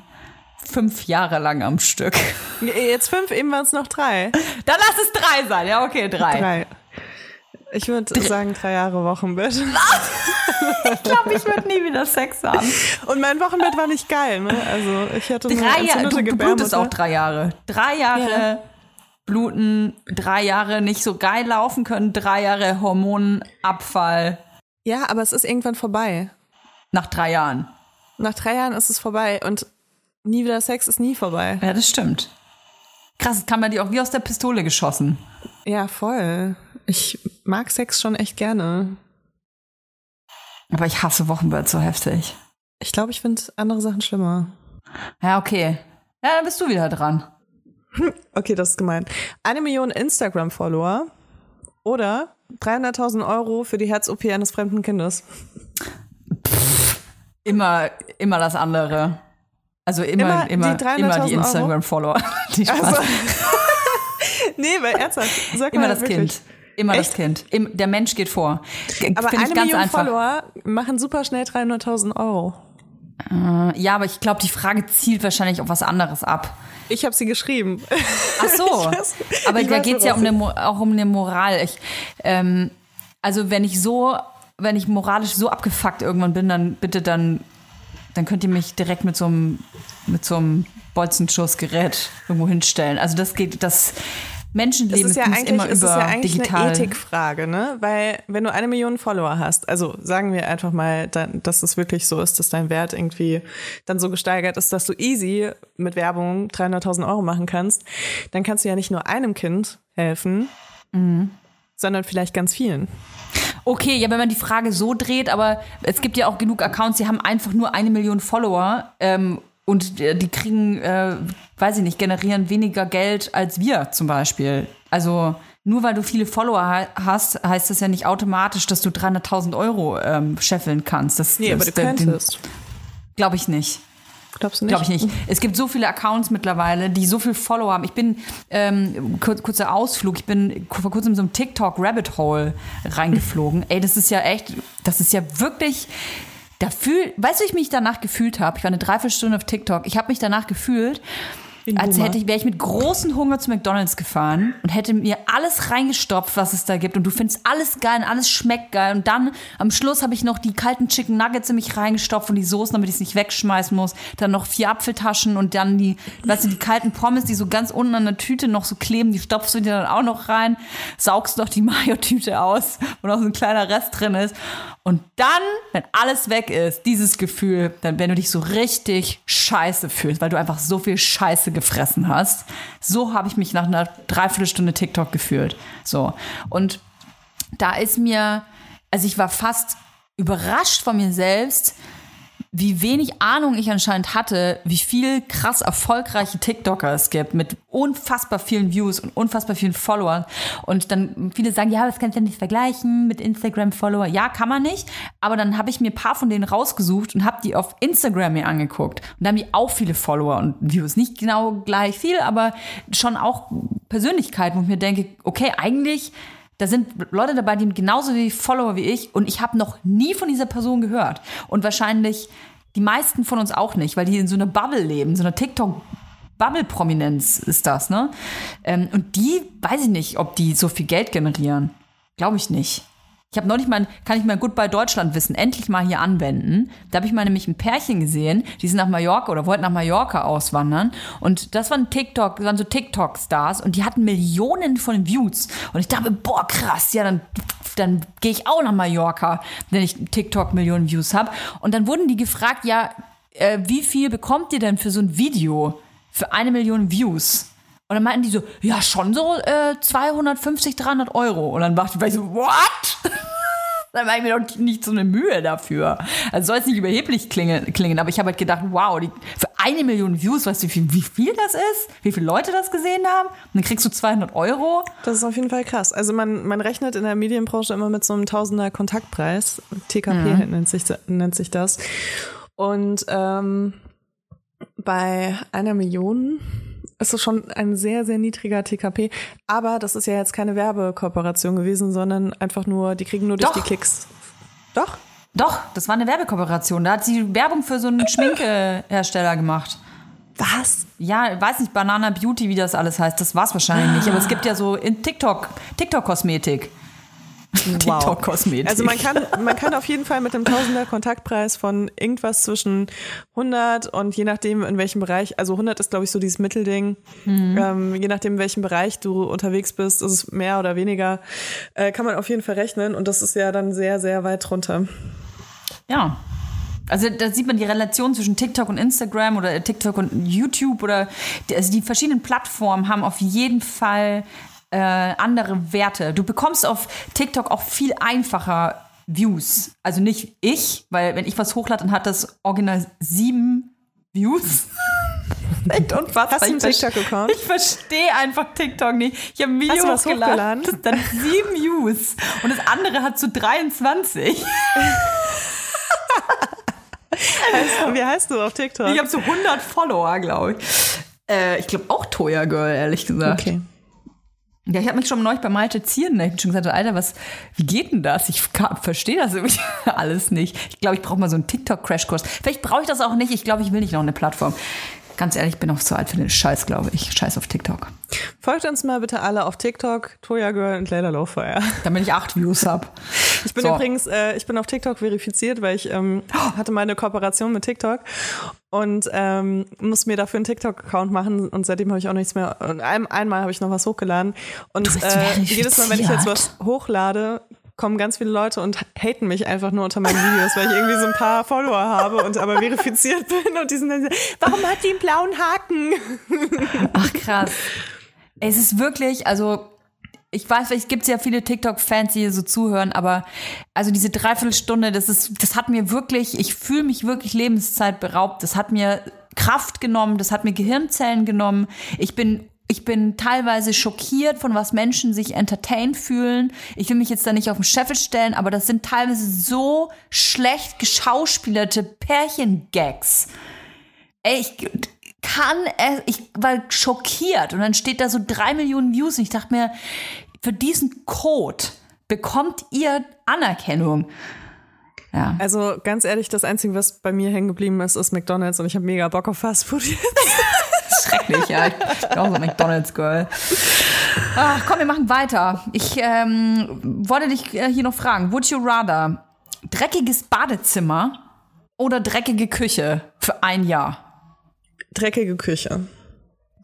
S1: fünf Jahre lang am Stück.
S2: Jetzt fünf, eben waren es noch drei.
S1: Dann lass es drei sein, ja, okay, drei.
S2: Drei. Ich würde sagen, drei Jahre Wochenbett. [LAUGHS] [LAUGHS]
S1: Ich glaube, ich würde nie wieder Sex haben.
S2: Und mein Wochenbett war nicht geil, ne? Also ich hatte eine
S1: Drei Jahre, du, du blutest auch drei Jahre. Drei Jahre
S2: Ja.
S1: bluten, drei Jahre nicht so geil laufen können, drei Jahre Hormonabfall
S2: Ja, aber es ist irgendwann vorbei.
S1: nach drei Jahren.
S2: Nach drei Jahren ist es vorbei und nie wieder Sex ist nie vorbei.
S1: Ja, das stimmt. Krass, das kann man dir auch wie aus der Pistole geschossen.
S2: Ja, voll. Ich mag Sex schon echt gerne.
S1: Aber ich hasse Wochenbett so heftig.
S2: Ich glaube, ich finde andere Sachen schlimmer.
S1: Ja, okay. Ja, dann bist du wieder dran. [LAUGHS]
S2: Okay, das ist gemein. Eine Million Instagram-Follower oder 300.000 Euro für die Herz-OP eines fremden Kindes.
S1: Immer, immer das andere. Also immer,
S2: Immer
S1: immer,
S2: die
S1: immer,
S2: 300.000
S1: die? Instagram-Follower. [LAUGHS]
S2: Also, [LAUGHS] nee, weil ernsthaft, sag
S1: immer das
S2: wirklich.
S1: Kind. Immer das
S2: Echt?
S1: Kind. Im, der Mensch geht vor. G-
S2: Aber eine Million
S1: einfach.
S2: Follower machen super schnell 300.000 Euro.
S1: Ja, aber ich glaube, die Frage zielt wahrscheinlich auf was anderes ab.
S2: Ich habe sie geschrieben.
S1: Ach [LAUGHS] so.
S2: Weiß-
S1: aber da
S2: weiß,
S1: geht's ja um eine, auch um eine Moral. Ich, ähm, also wenn ich so, wenn ich moralisch so abgefuckt irgendwann bin, dann bitte dann, dann könnt ihr mich direkt mit so einem, mit so einem Bolzenschussgerät irgendwo hinstellen. Also das geht, das
S2: Das
S1: Menschenleben
S2: ist ja eigentlich,
S1: immer
S2: es ist
S1: über
S2: ja eigentlich
S1: digital.
S2: eine Ethikfrage, ne? Weil wenn du eine Million Follower hast, also sagen wir einfach mal, dass es wirklich so ist, dass dein Wert irgendwie dann so gesteigert ist, dass du easy mit Werbung 300.000 Euro machen kannst, dann kannst du ja nicht nur einem Kind helfen,
S1: Mhm.
S2: sondern vielleicht ganz vielen.
S1: Okay, ja, wenn man die Frage so dreht, aber es gibt ja auch genug Accounts, die haben einfach nur eine Million Follower ähm, und äh, die kriegen, äh, weiß ich nicht, generieren weniger Geld als wir zum Beispiel. Also nur weil du viele Follower ha hast, heißt das ja nicht automatisch, dass du 300.000 Euro ähm, scheffeln kannst. Das,
S2: Nee, aber
S1: das,
S2: du könntest.
S1: Glaube ich nicht.
S2: Glaubst du nicht?
S1: Glaube ich nicht. Es gibt so viele Accounts mittlerweile, die so viel Follower haben. Ich bin, ähm, kur kurzer Ausflug, ich bin vor kurzem in so einem TikTok-Rabbit-Hole reingeflogen. [LAUGHS] Ey, das ist ja echt, das ist ja wirklich, da fühl, weißt du, wie ich mich danach gefühlt habe? Ich war eine Dreiviertelstunde auf TikTok. Ich habe mich danach gefühlt, als hätte ich, wäre ich mit großem Hunger zu McDonalds gefahren und hätte mir alles reingestopft, was es da gibt. Und du findest alles geil und alles schmeckt geil. Und dann am Schluss habe ich noch die kalten Chicken Nuggets in mich reingestopft und die Soßen, damit ich es nicht wegschmeißen muss. Dann noch vier Apfeltaschen und dann die, weißt du, die kalten Pommes, die so ganz unten an der Tüte noch so kleben, die stopfst du dir dann auch noch rein, saugst noch die [LAUGHS] Mayo-Tüte aus, wo noch so ein kleiner Rest drin ist. Und dann, wenn alles weg ist, dieses Gefühl, dann, wenn du dich so richtig scheiße fühlst, weil du einfach so viel Scheiße gefressen hast, so habe ich mich nach einer Dreiviertelstunde TikTok gefühlt. So. Und da ist mir, also ich war fast überrascht von mir selbst, wie wenig Ahnung ich anscheinend hatte, wie viel krass erfolgreiche TikToker es gibt mit unfassbar vielen Views und unfassbar vielen Followern. Und dann viele sagen, ja, das kannst du ja nicht vergleichen mit Instagram-Follower. Ja, kann man nicht. Aber dann habe ich mir ein paar von denen rausgesucht und habe die auf Instagram mir angeguckt. Und da haben die auch viele Follower und Views. Nicht genau gleich viel, aber schon auch Persönlichkeiten, wo ich mir denke, okay, eigentlich da sind Leute dabei, die genauso wie Follower wie ich und ich habe noch nie von dieser Person gehört. Und wahrscheinlich die meisten von uns auch nicht, weil die in so einer Bubble leben, so einer TikTok- Bubble-Prominenz ist das, ne? Ähm, und die, weiß ich nicht, ob die so viel Geld generieren. Glaube ich nicht. Ich habe neulich mal, kann ich mal Goodbye Deutschland wissen, endlich mal hier anwenden. Da habe ich mal nämlich ein Pärchen gesehen, die sind nach Mallorca oder wollten nach Mallorca auswandern. Und das waren TikTok, das waren so TikTok-Stars und die hatten Millionen von Views. Und ich dachte, boah, krass, ja, dann, dann gehe ich auch nach Mallorca, wenn ich TikTok Millionen Views habe. Und dann wurden die gefragt, ja, äh, wie viel bekommt ihr denn für so ein Video? Für eine Million Views? Und dann meinten die so, ja, schon so äh, 250, 300 Euro. Und dann war ich so, what? [LAUGHS] dann mache ich mir doch nicht so eine Mühe dafür. Also soll es nicht überheblich klingen, klingen aber ich habe halt gedacht, wow, die, für eine Million Views, weißt du, wie viel, wie viel das ist? Wie viele Leute das gesehen haben? Und dann kriegst du 200 Euro.
S2: Das ist auf jeden Fall krass. Also man, man rechnet in der Medienbranche immer mit so einem Tausender Kontaktpreis. TKP nennt, sich, nennt sich das. Und ähm, bei einer Million ist es schon ein sehr, sehr niedriger TKP. Aber das ist ja jetzt keine Werbekooperation gewesen, sondern einfach nur, die kriegen nur durch
S1: Doch.
S2: die Klicks. Doch?
S1: Doch, das war eine Werbekooperation. Da hat sie Werbung für so einen [LAUGHS] Schminkehersteller gemacht.
S2: Was?
S1: Ja, weiß nicht, Banana Beauty, wie das alles heißt. Das war's wahrscheinlich nicht. Aber es gibt ja so in TikTok, TikTok-Kosmetik. TikTok-Kosmetik.
S2: Also man kann, man kann auf jeden Fall mit einem Tausender Kontaktpreis von irgendwas zwischen 100 und je nachdem in welchem Bereich, also 100 ist glaube ich so dieses Mittelding, ähm, je nachdem in welchem Bereich du unterwegs bist, ist es mehr oder weniger, äh, kann man auf jeden Fall rechnen und das ist ja dann sehr, sehr weit drunter.
S1: Ja. Also da sieht man die Relation zwischen TikTok und Instagram oder TikTok und YouTube oder also die verschiedenen Plattformen haben auf jeden Fall äh, andere Werte. Du bekommst auf TikTok auch viel einfacher Views. Also nicht ich, weil wenn ich was hochlade, dann hat das Original sieben Views. [LAUGHS] Echt unfassbar.
S2: Hast du einen TikTok-Account?
S1: Ich verstehe einfach TikTok nicht. Ich habe ein Video
S2: Hast du was
S1: hochgeladen,
S2: hochgeladen?
S1: dann sieben Views und das andere hat so 23. [LAUGHS] [LAUGHS]
S2: Wie heißt du auf TikTok?
S1: Ich habe so 100 Follower, glaube ich. Äh, ich glaube auch Toya Girl, ehrlich gesagt.
S2: okay.
S1: Ja, ich habe mich schon neulich bei Malte Zieren, ich schon gesagt, Alter, was, wie geht denn das? Ich verstehe das irgendwie [LAUGHS] alles nicht. Ich glaube, ich brauche mal so einen TikTok-Crashkurs. Vielleicht brauche ich das auch nicht. Ich glaube, ich will nicht noch eine Plattform. Ganz ehrlich, ich bin auch zu alt für den Scheiß, glaube ich. Scheiß auf TikTok.
S2: Folgt uns mal bitte alle auf TikTok, Toya Girl und Layla Lowfire. [LAUGHS]
S1: Damit ich acht Views hab.
S2: Ich bin
S1: So.
S2: übrigens, äh, ich bin auf TikTok verifiziert, weil ich ähm, hatte meine Kooperation mit TikTok und ähm, muss mir dafür einen TikTok-Account machen und seitdem habe ich auch nichts mehr. Und ein, einmal habe ich noch was hochgeladen und äh, jedes Mal, wenn ich jetzt was hochlade, kommen ganz viele Leute und haten mich einfach nur unter meinen Videos, weil ich irgendwie so ein paar [LAUGHS] Follower habe und aber verifiziert bin und die sind dann warum hat die einen blauen Haken?
S1: Ach, krass. Es ist wirklich, also ich weiß, es gibt ja viele TikTok-Fans, die hier so zuhören, aber also diese Dreiviertelstunde, das ist, das hat mir wirklich, ich fühle mich wirklich Lebenszeit beraubt. Das hat mir Kraft genommen, das hat mir Gehirnzellen genommen. Ich bin ich bin teilweise schockiert, von was Menschen sich entertained fühlen. Ich will mich jetzt da nicht auf den Scheffel stellen, aber das sind teilweise so schlecht geschauspielerte Pärchengags. Ey, ich kann es, ich war schockiert und dann steht da so drei Millionen Views und ich dachte mir, für diesen Code bekommt ihr Anerkennung. Ja.
S2: Also ganz ehrlich, das Einzige, was bei mir hängen geblieben ist, ist McDonalds und ich habe mega Bock auf Fastfood jetzt. [LAUGHS]
S1: Schrecklich, ja. Ich bin auch so McDonalds-Girl. Ach, komm, wir machen weiter. Ich ähm, wollte dich äh, hier noch fragen. Would you rather dreckiges Badezimmer oder dreckige Küche für ein Jahr?
S2: Dreckige Küche.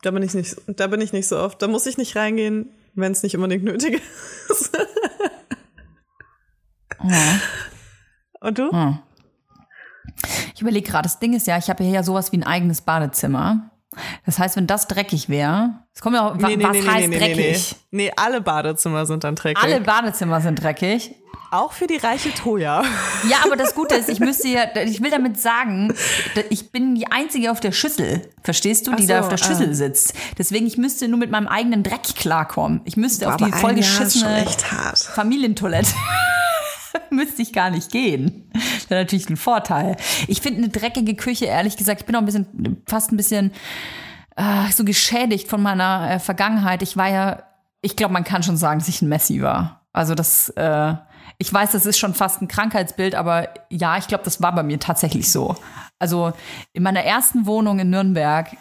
S2: Da bin ich nicht, da bin ich nicht so oft. Da muss ich nicht reingehen, wenn es nicht unbedingt nötig ist. Und du?
S1: Hm. Ich überlege gerade, das Ding ist ja, ich habe hier ja sowas wie ein eigenes Badezimmer. Das heißt, wenn das dreckig wäre, es kommt ja auch, wa- was heißt dreckig?
S2: Nee, alle Badezimmer sind dann dreckig.
S1: Alle Badezimmer sind dreckig.
S2: Auch für die reiche Toja.
S1: Ja, aber das Gute ist, ich [LAUGHS] müsste ja, ich will damit sagen, ich bin die Einzige auf der Schüssel, verstehst du, die
S2: Ach
S1: da
S2: so,
S1: auf der
S2: ah.
S1: Schüssel sitzt. Deswegen, ich müsste nur mit meinem eigenen Dreck klarkommen. Ich müsste auf
S2: Aber
S1: die vollgeschissene. Familientoilette [LAUGHS] müsste ich gar nicht gehen. Das wäre natürlich ein Vorteil. Ich finde eine dreckige Küche, ehrlich gesagt, ich bin auch ein bisschen, fast ein bisschen äh, so geschädigt von meiner äh, Vergangenheit. Ich war ja, ich glaube, man kann schon sagen, dass ich ein Messi war. Also das, äh, ich weiß, das ist schon fast ein Krankheitsbild, aber ja, ich glaube, das war bei mir tatsächlich so. Also in meiner ersten Wohnung in Nürnberg,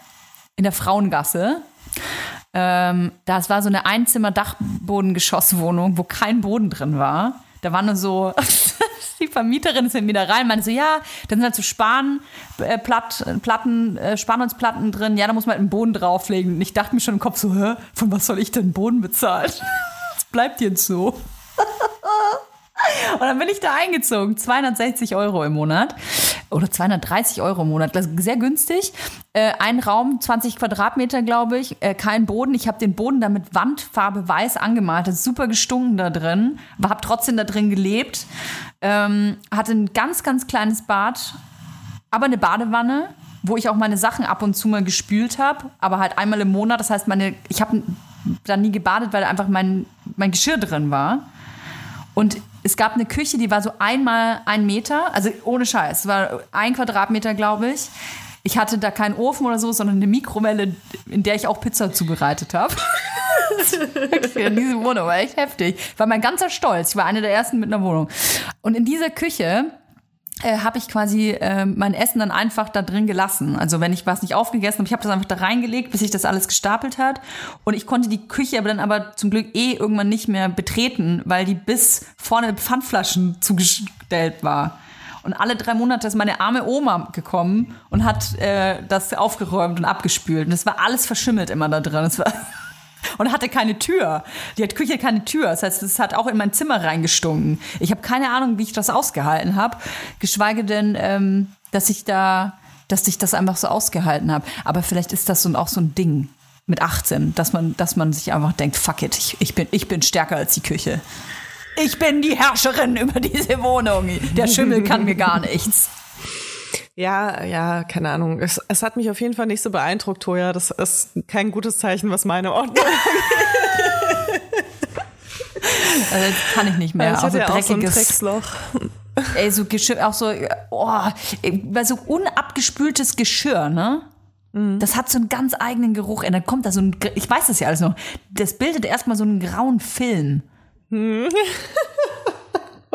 S1: in der Frauengasse, ähm, das war so eine Einzimmer-Dachbodengeschosswohnung, wo kein Boden drin war. Da war nur so, [LAUGHS] die Vermieterin ist mit mir rein, meinte so, ja, da sind halt so Span, äh, Platt, äh, drin, ja, da muss man halt einen Boden drauflegen. Und ich dachte mir schon im Kopf so, hä, von was soll ich denn Boden bezahlen? Das [LAUGHS] bleibt jetzt so. [LAUGHS] Und dann bin ich da eingezogen. 260 Euro im Monat. Oder 230 Euro im Monat. Sehr günstig. Äh, ein Raum, 20 Quadratmeter, glaube ich. Äh, kein Boden. Ich habe den Boden da mit Wandfarbe weiß angemalt. Das ist super gestunken da drin. Habe trotzdem da drin gelebt. Ähm, hatte ein ganz, ganz kleines Bad. Aber eine Badewanne, wo ich auch meine Sachen ab und zu mal gespült habe. Aber halt einmal im Monat. Das heißt, meine, ich habe da nie gebadet, weil einfach mein, mein Geschirr drin war. Und es gab eine Küche, die war so einmal ein Meter, also ohne Scheiß, es war ein Quadratmeter, glaube ich. Ich hatte da keinen Ofen oder so, sondern eine Mikrowelle, in der ich auch Pizza zubereitet habe. [LAUGHS] in diese Wohnung war echt heftig. War mein ganzer Stolz. Ich war eine der ersten mit einer Wohnung. Und in dieser Küche äh, habe ich quasi äh, mein Essen dann einfach da drin gelassen. Also wenn ich was nicht aufgegessen habe, ich habe das einfach da reingelegt, bis sich das alles gestapelt hat. Und ich konnte die Küche aber dann aber zum Glück eh irgendwann nicht mehr betreten, weil die bis vorne Pfandflaschen zugestellt war. Und alle drei Monate ist meine arme Oma gekommen und hat äh, das aufgeräumt und abgespült. Und es war alles verschimmelt immer da drin. Es war und hatte keine Tür. Die hat Küche keine Tür. Das heißt, es hat auch in mein Zimmer reingestunken. Ich habe keine Ahnung, wie ich das ausgehalten habe. Geschweige denn, ähm, dass ich da, dass ich das einfach so ausgehalten habe. Aber vielleicht ist das so auch so ein Ding mit 18, dass man, dass man sich einfach denkt, fuck it, ich, ich bin, ich bin stärker als die Küche. Ich bin die Herrscherin über diese Wohnung. Der Schimmel kann mir gar nichts.
S2: Ja, ja, keine Ahnung. Es, es hat mich auf jeden Fall nicht so beeindruckt, Toja. Das ist kein gutes Zeichen, was meine Ordnung [LAUGHS]
S1: Also jetzt kann ich nicht mehr. Also
S2: ja so ein
S1: dreckiges,
S2: Drecksloch. [LAUGHS]
S1: ey, so Geschirr, auch so, oh, so unabgespültes Geschirr, ne? Das hat so einen ganz eigenen Geruch. Und dann kommt da so ein, ich weiß das ja alles noch, das bildet erstmal so einen grauen Film. [LAUGHS]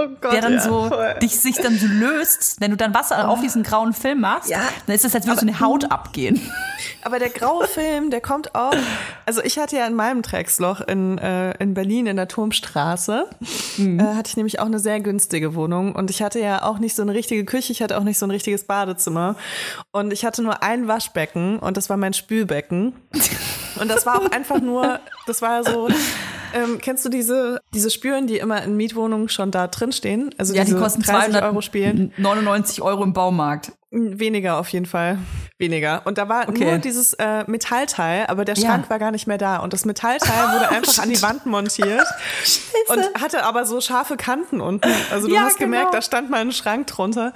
S2: Oh Gott,
S1: der dann
S2: ja,
S1: so
S2: voll.
S1: dich sich dann so löst, wenn du dann Wasser auf diesen grauen Film machst,
S2: Ja,
S1: dann ist es, als würde so eine Haut abgehen. [LAUGHS]
S2: Aber der graue Film, der kommt auch. Also ich hatte ja in meinem Drecksloch in, äh, in Berlin in der Turmstraße, äh, hatte ich nämlich auch eine sehr günstige Wohnung und ich hatte ja auch nicht so eine richtige Küche, ich hatte auch nicht so ein richtiges Badezimmer und ich hatte nur ein Waschbecken und das war mein Spülbecken und das war auch einfach nur, das war so. Ähm, kennst du diese, diese Spülen, die immer in Mietwohnungen schon da drin stehen? Also
S1: Ja, die kosten
S2: 30 Euro Spielen?
S1: 299 Euro im Baumarkt.
S2: Weniger auf jeden Fall. Weniger. Und da war
S1: Okay.
S2: nur dieses äh, Metallteil, aber der
S1: Ja.
S2: Schrank war gar nicht mehr da. Und das Metallteil wurde [LAUGHS] einfach an die Wand montiert und hatte aber so scharfe Kanten unten. Also du
S1: Ja,
S2: hast gemerkt,
S1: genau.
S2: da stand mal ein Schrank drunter.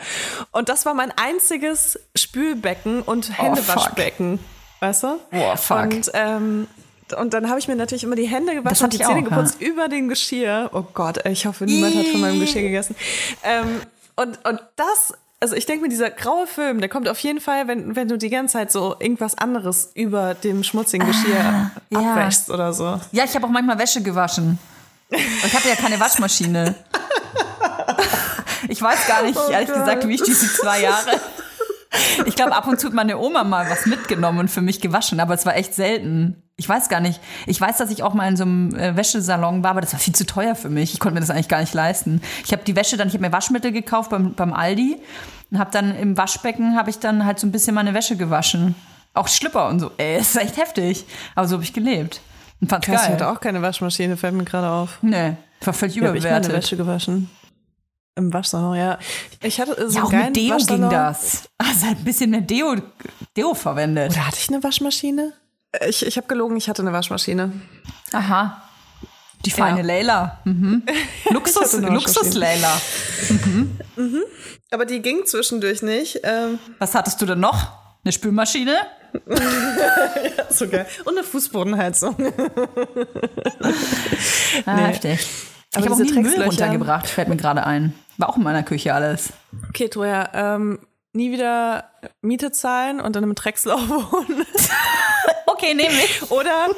S2: Und das war mein einziges Spülbecken und
S1: Oh,
S2: Händewaschbecken. Weißt du?
S1: Boah, fuck.
S2: Und, ähm, und dann habe ich mir natürlich immer die Hände gewaschen und die
S1: ich
S2: Zähne
S1: auch,
S2: geputzt über dem Geschirr. Oh Gott, ey, ich hoffe, niemand hat von meinem Geschirr gegessen. Ähm, und, und das, also ich denke mir, dieser graue Film, der kommt auf jeden Fall, wenn, wenn du die ganze Zeit so irgendwas anderes über dem schmutzigen Geschirr
S1: ja.
S2: abwäschst oder so.
S1: Ja, ich habe auch manchmal Wäsche gewaschen. Und Ich hatte ja keine Waschmaschine. Ich weiß gar nicht, ehrlich
S2: Gott.
S1: gesagt, wie ich diese zwei Jahre. Ich glaube, ab und zu hat meine Oma mal was mitgenommen und für mich gewaschen, aber es war echt selten. Ich weiß gar nicht. Ich weiß, dass ich auch mal in so einem äh, Wäschesalon war, aber das war viel zu teuer für mich. Ich konnte mir das eigentlich gar nicht leisten. Ich habe die Wäsche dann, ich habe mir Waschmittel gekauft beim, beim Aldi und habe dann im Waschbecken habe ich dann halt so ein bisschen meine Wäsche gewaschen. Auch Schlipper und so. Ey, das ist echt heftig. Aber so habe ich gelebt. Und fand's
S2: Krass, ich
S1: geil.
S2: hatte auch keine Waschmaschine, fällt mir gerade auf.
S1: Nee, war völlig
S2: Wie habe ich meine
S1: überbewertet.
S2: Wäsche gewaschen? Im Waschsalon, ja. Ich hatte so
S1: Ja, auch mit Deo
S2: Waschsalon.
S1: ging das. Also ein bisschen mehr Deo, Deo verwendet.
S2: Oder hatte ich eine Waschmaschine? Ich, ich habe gelogen, ich hatte eine Waschmaschine.
S1: Aha. Die feine
S2: Ja.
S1: Leila. Mhm. [LAUGHS] Luxus, Luxus Leila.
S2: Aber die ging zwischendurch nicht. Ähm,
S1: Was hattest du denn noch? Eine Spülmaschine? [LAUGHS]
S2: so geil. Und eine Fußbodenheizung. [LAUGHS]
S1: Ah,
S2: Nee.
S1: heftig.
S2: Aber
S1: ich habe auch nie Müll runtergebracht, fällt mir gerade ein. War auch in meiner Küche alles.
S2: Okay, Troja, ähm, nie wieder Miete zahlen und in einem Drecksloch wohnen.
S1: Okay, nehme ich. [LAUGHS]
S2: Oder,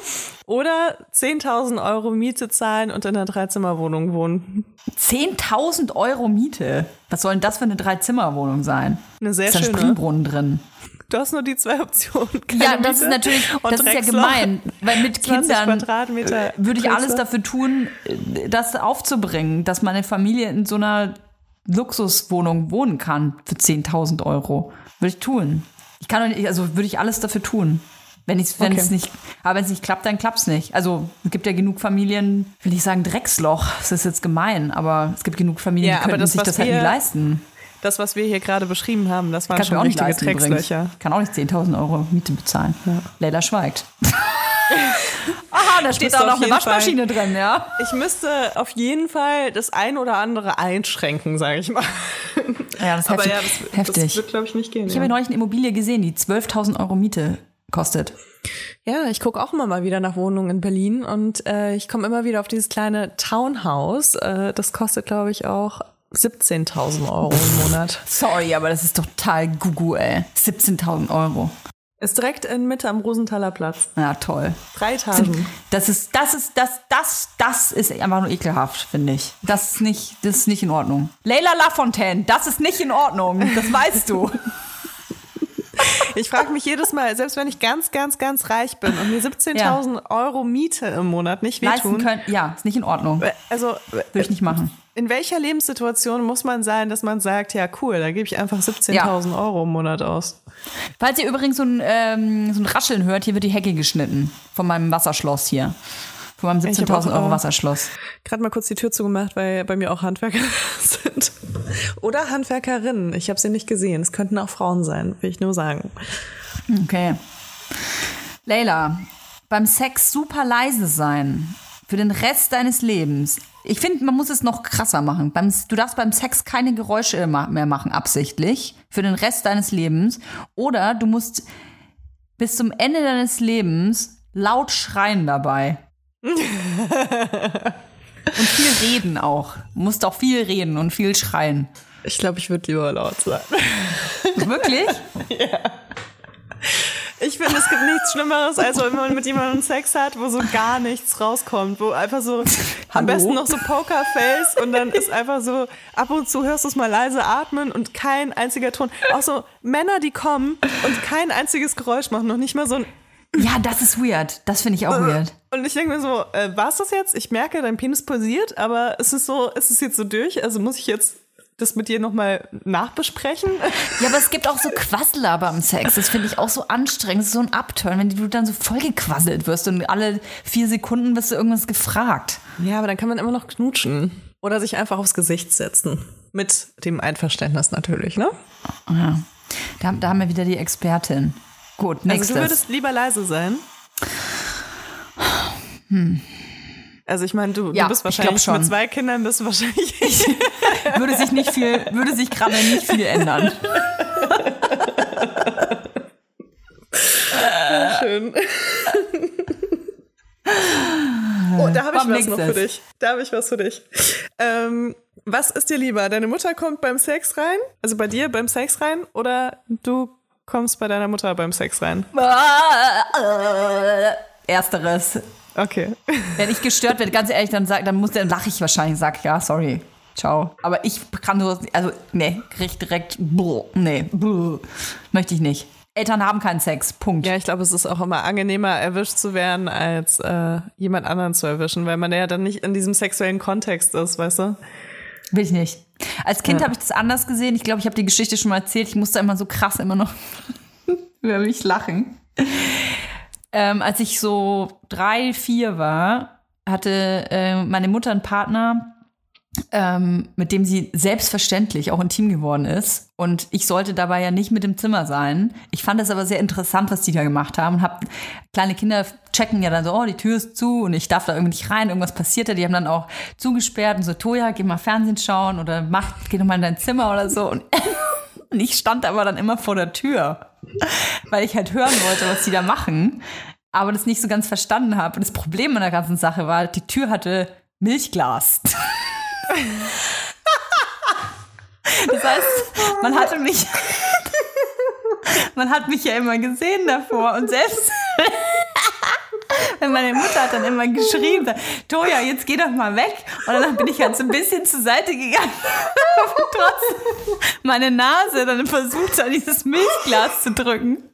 S2: oder 10.000 Euro Miete zahlen und in einer Dreizimmerwohnung wohnen.
S1: 10.000 Euro Miete. Was soll denn das für eine Dreizimmerwohnung sein?
S2: Eine sehr
S1: ist da ein
S2: schöne.
S1: Springbrunnen drin?
S2: Du hast nur die zwei Optionen. Keine
S1: Ja, das ist
S2: Miete
S1: natürlich,
S2: und
S1: das ist ja gemein, weil mit
S2: 20
S1: Kindern äh, würde ich alles dafür tun, äh, das aufzubringen, dass meine Familie in so einer Luxuswohnung wohnen kann für 10.000 Euro. Würde ich tun. Ich kann doch nicht, also würde ich alles dafür tun. Wenn wenn
S2: Okay.
S1: es nicht, aber wenn es nicht klappt, dann klappt's nicht. Also es gibt ja genug Familien, will ich sagen Drecksloch, das ist jetzt gemein, aber es gibt genug Familien,
S2: Ja,
S1: die
S2: das,
S1: sich das halt
S2: wir-
S1: nie leisten.
S2: Das, was wir hier gerade beschrieben haben, das waren
S1: Kann
S2: schon
S1: auch nicht
S2: richtige. Dreckslöcher.
S1: Kann auch nicht 10.000 Euro Miete bezahlen. Leila schweigt. [LAUGHS] Aha, da steht
S2: auf
S1: noch eine
S2: jeden Fall-
S1: Waschmaschine drin, ja.
S2: Ich müsste auf jeden Fall das ein oder andere einschränken, sage ich mal.
S1: Ja, das ist
S2: Aber
S1: heftig.
S2: ja, das,
S1: heftig.
S2: das wird, glaube ich, nicht gehen.
S1: ich
S2: ja.
S1: habe ja neulich eine Immobilie gesehen, die 12.000 Euro Miete kostet.
S2: Ja, ich gucke auch immer mal wieder nach Wohnungen in Berlin und äh, ich komme immer wieder auf dieses kleine Townhouse. Äh, das kostet, glaube ich, auch 17.000 Euro im Monat. [LAUGHS]
S1: Sorry, aber das ist total gugu, ey. 17.000 Euro.
S2: Ist direkt in Mitte am Rosenthaler Platz.
S1: Ja, toll.
S2: Drei Etagen.
S1: Das ist, das ist, das, das, das ist einfach nur ekelhaft, finde ich. Das ist nicht, das ist nicht in Ordnung. Leila Lafontaine, das ist nicht in Ordnung. Das weißt du. [LAUGHS] [LAUGHS]
S2: Ich frage mich jedes Mal, selbst wenn ich ganz, ganz, ganz reich bin und mir 17.000 Euro Miete im Monat nicht wehtun,
S1: können, ja, ist nicht in Ordnung.
S2: also
S1: Würde ich nicht machen.
S2: in welcher Lebenssituation muss man sein, dass man sagt, ja cool, da gebe ich einfach 17.000 Euro im Monat aus?
S1: Falls ihr übrigens so ein, ähm, so ein Rascheln hört, hier wird die Hecke geschnitten. Von meinem Wasserschloss hier. Von meinem
S2: Ich hab
S1: 17.000
S2: auch,
S1: Euro
S2: äh,
S1: Wasserschloss.
S2: Gerade mal kurz die Tür zugemacht, weil bei mir auch Handwerker [LAUGHS] sind. Oder Handwerkerinnen. Ich habe sie nicht gesehen. Es könnten auch Frauen sein, will ich nur sagen.
S1: Okay. Leila, beim Sex super leise sein. Für den Rest deines Lebens. Ich finde, man muss es noch krasser machen. Beim, du darfst beim Sex keine Geräusche mehr machen, absichtlich. Für den Rest deines Lebens. Oder du musst bis zum Ende deines Lebens laut schreien dabei. Und viel reden auch. Du musst auch viel reden und viel schreien.
S2: Ich glaube, ich würde lieber laut sein.
S1: Wirklich? [LAUGHS]
S2: Ich finde, es gibt nichts Schlimmeres, als wenn man mit jemandem Sex hat, wo so gar nichts rauskommt, wo einfach so am besten noch so Pokerface und dann ist einfach so, ab und zu hörst du es mal leise atmen und kein einziger Ton. Auch so Männer, die kommen und kein einziges Geräusch machen, noch nicht mal so ein
S1: Ja, das ist weird. Das finde ich auch weird.
S2: Und ich denke mir so, äh, war es das jetzt? Ich merke, dein Penis pulsiert, aber ist es ist es jetzt so durch? Also muss ich jetzt das mit dir nochmal nachbesprechen? [LAUGHS]
S1: Ja, aber es gibt auch so Quasseler beim Sex. Das finde ich auch so anstrengend. Das ist so ein Upturn, wenn du dann so voll gequasselt wirst und alle vier Sekunden wirst du irgendwas gefragt.
S2: Ja, aber dann kann man immer noch knutschen. Oder sich einfach aufs Gesicht setzen. Mit dem Einverständnis natürlich, ne?
S1: Ja. Da, da haben wir wieder die Expertin. Gut, nächstes.
S2: Also du würdest lieber leise sein? Also ich meine, du,
S1: Ja,
S2: du bist
S1: ich
S2: wahrscheinlich
S1: schon.
S2: mit zwei Kindern bist du wahrscheinlich. [LAUGHS]
S1: würde sich nicht viel, würde sich gerade nicht viel ändern.
S2: Schön. [LAUGHS] Oh, da habe ich was noch für dich. Da habe ich was für dich. Ähm, was ist dir lieber? Deine Mutter kommt beim Sex rein? Also bei dir beim Sex rein? Oder du kommst bei deiner Mutter beim Sex rein?
S1: Ersteres.
S2: Okay. [LAUGHS]
S1: Wenn ich gestört werde, ganz ehrlich, dann, sag, dann, muss, dann lache ich wahrscheinlich und sag, ja, sorry. Ciao. Aber ich kann nur, also, nee, krieg direkt, buh, nee, buh, möchte ich nicht. Eltern haben keinen Sex. Punkt.
S2: Ja, ich glaube, es ist auch immer angenehmer, erwischt zu werden, als äh, jemand anderen zu erwischen, weil man ja dann nicht in diesem sexuellen Kontext ist, weißt du?
S1: Will ich nicht. Als Kind
S2: Ja.
S1: habe ich das anders gesehen. Ich glaube, ich habe die Geschichte schon mal erzählt. Ich musste immer so krass immer noch [LAUGHS] über mich lachen. Ähm, als ich so drei, vier war, hatte äh, meine Mutter einen Partner, ähm, mit dem sie selbstverständlich auch intim geworden ist. Und ich sollte dabei ja nicht mit im Zimmer sein. Ich fand es aber sehr interessant, was die da gemacht haben. Und hab, kleine Kinder checken ja dann so, oh, die Tür ist zu und ich darf da irgendwie nicht rein, irgendwas passiert da. Die haben dann auch zugesperrt und so, Toja, geh mal Fernsehen schauen oder mach, geh doch mal in dein Zimmer oder so. Und, [LAUGHS] und ich stand aber dann immer vor der Tür, weil ich halt hören wollte, was die da machen, aber das nicht so ganz verstanden habe. Und das Problem an der ganzen Sache war, die Tür hatte Milchglas. [LAUGHS] [LAUGHS] Das heißt, man hatte mich, man hat mich ja immer gesehen davor und selbst [LAUGHS] Weil meine Mutter hat dann immer geschrieben, Toja, jetzt geh doch mal weg. Und dann bin ich halt so ein bisschen zur Seite gegangen. Und [LAUGHS] trotzdem meine Nase dann versucht, an dieses Milchglas zu drücken.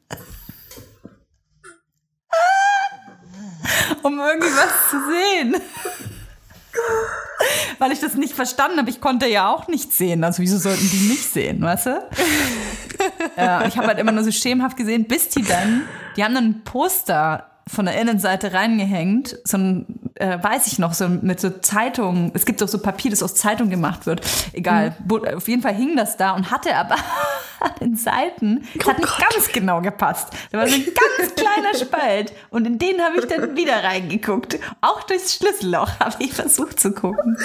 S1: Um irgendwie was zu sehen. [LAUGHS] Weil ich das nicht verstanden habe. Ich konnte ja auch nichts sehen. Also wieso sollten die mich sehen, weißt du? [LAUGHS] ja, ich habe halt immer nur so schemenhaft gesehen, bis die dann, die haben dann ein Poster von der Innenseite reingehängt, so ein, äh, weiß ich noch, so mit so Zeitungen. Es gibt auch so Papier, das aus Zeitung gemacht wird. Egal. Mhm. Auf jeden Fall hing das da und hatte aber [LAUGHS] an den Seiten, es hat nicht ganz genau gepasst. Da war so ein ganz [LAUGHS] kleiner Spalt und in den habe ich dann wieder reingeguckt. Auch durchs Schlüsselloch habe ich versucht zu gucken.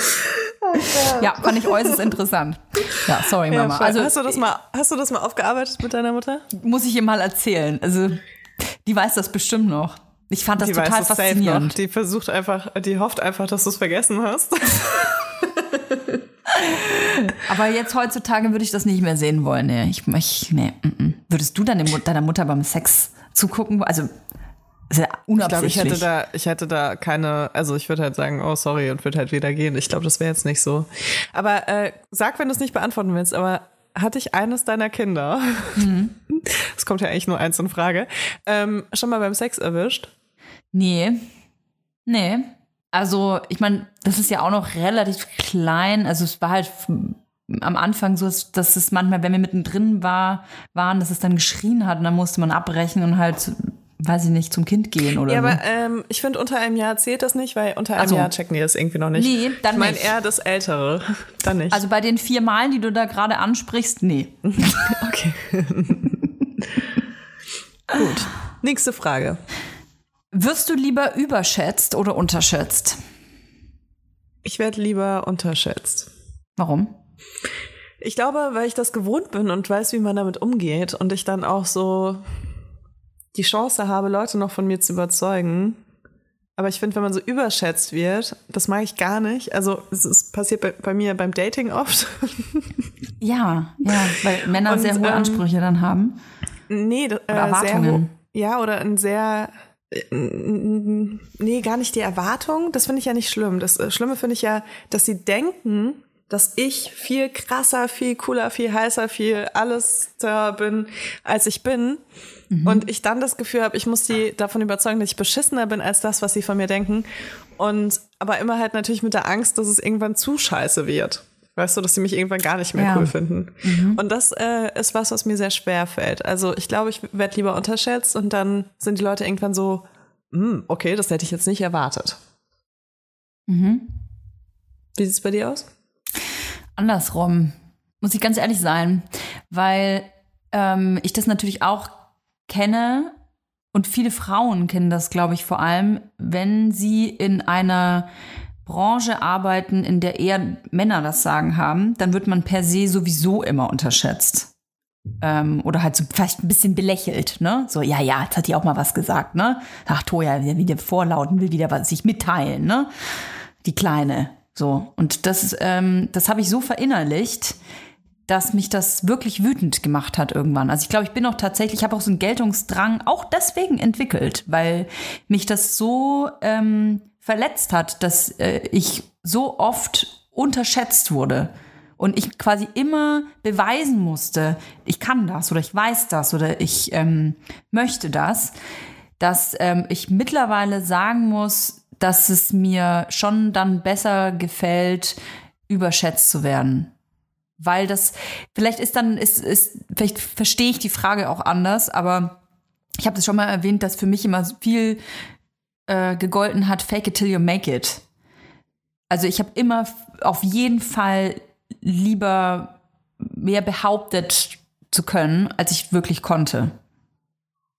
S1: Oh ja, fand ich äußerst interessant. Ja, sorry Mama.
S2: Ja, also hast du das mal, hast du das mal aufgearbeitet mit deiner Mutter?
S1: Muss ich ihr mal erzählen. Also die weiß das bestimmt noch. Ich fand das
S2: die
S1: total
S2: weiß
S1: faszinierend.
S2: Die versucht einfach, die hofft einfach, dass du es vergessen hast. [LAUGHS]
S1: Aber jetzt heutzutage würde ich das nicht mehr sehen wollen. Nee, ich, ich, nee, mm, mm. Würdest du deine, deiner Mutter beim Sex zugucken? Also sehr unabsichtlich.
S2: Ich glaube, ich hätte da, ich hätte da keine, also ich würde halt sagen, oh sorry und würde halt wieder gehen. Ich glaube, das wäre jetzt nicht so. Aber äh, sag, wenn du es nicht beantworten willst, aber hatte ich eines deiner Kinder, [LAUGHS] es mhm. kommt ja eigentlich nur eins in Frage, ähm, schon mal beim Sex erwischt?
S1: Nee. Nee. Also, ich meine, das ist ja auch noch relativ klein. Also, es war halt am Anfang so, dass es manchmal, wenn wir mittendrin war, waren, dass es dann geschrien hat und dann musste man abbrechen und halt, weiß ich nicht, zum Kind gehen oder
S2: Ja,
S1: so.
S2: aber ähm, ich finde, unter einem Jahr zählt das nicht, weil unter einem also, Jahr checken die das irgendwie noch nicht.
S1: Nee, dann
S2: ich mein,
S1: nicht.
S2: eher das Ältere. Dann nicht.
S1: Also bei den vier Malen, die du da gerade ansprichst, nee. [LAUGHS]
S2: okay. [LAUGHS] Gut. Nächste Frage.
S1: Wirst du lieber überschätzt oder unterschätzt?
S2: Ich werde lieber unterschätzt.
S1: Warum?
S2: Ich glaube, weil ich das gewohnt bin und weiß, wie man damit umgeht und ich dann auch so die Chance habe, Leute noch von mir zu überzeugen. Aber ich finde, wenn man so überschätzt wird, das mag ich gar nicht. Also es, passiert bei, bei, mir beim Dating oft.
S1: Ja, ja, weil Männer und, sehr hohe ähm, Ansprüche dann haben.
S2: Nee, äh, Erwartungen. Ja, oder ein sehr Nee, gar nicht die Erwartung. Das finde ich ja nicht schlimm. Das äh, Schlimme finde ich ja, dass sie denken, dass ich viel krasser, viel cooler, viel heißer, viel alles da bin, als ich bin. Mhm. Und ich dann das Gefühl habe, ich muss die davon überzeugen, dass ich beschissener bin als das, was sie von mir denken. Und aber immer halt natürlich mit der Angst, dass es irgendwann zu scheiße wird. Weißt du, dass sie mich irgendwann gar nicht mehr ja. cool finden. Mhm. Und das äh, ist was, was mir sehr schwer fällt. Also ich glaube, ich werde lieber unterschätzt und dann sind die Leute irgendwann so, hm, okay, das hätte ich jetzt nicht erwartet.
S1: Mhm.
S2: Wie sieht es bei dir aus?
S1: Andersrum, muss ich ganz ehrlich sein, weil ähm, ich das natürlich auch kenne und viele Frauen kennen das, glaube ich, vor allem, wenn sie in einer Branche arbeiten, in der eher Männer das Sagen haben, dann wird man per se sowieso immer unterschätzt. Ähm, oder halt so vielleicht ein bisschen belächelt, ne? So, ja, ja, jetzt hat die auch mal was gesagt, ne? Ach, Toja, wieder vorlauten, will wieder was sich mitteilen, ne? Die Kleine. So. Und das, ähm, das habe ich so verinnerlicht, dass mich das wirklich wütend gemacht hat irgendwann. Also ich glaube, ich bin auch tatsächlich, ich habe auch so einen Geltungsdrang auch deswegen entwickelt, weil mich das so ähm, verletzt hat, dass äh, ich so oft unterschätzt wurde und ich quasi immer beweisen musste, ich kann das oder ich weiß das oder ich ähm, möchte das, dass ähm, ich mittlerweile sagen muss, dass es mir schon dann besser gefällt, überschätzt zu werden. Weil das, vielleicht ist dann, ist, ist, vielleicht verstehe ich die Frage auch anders, aber ich habe das schon mal erwähnt, dass für mich immer viel äh, gegolten hat, fake it till you make it. Also ich habe immer auf jeden Fall lieber mehr behauptet zu können, als ich wirklich konnte.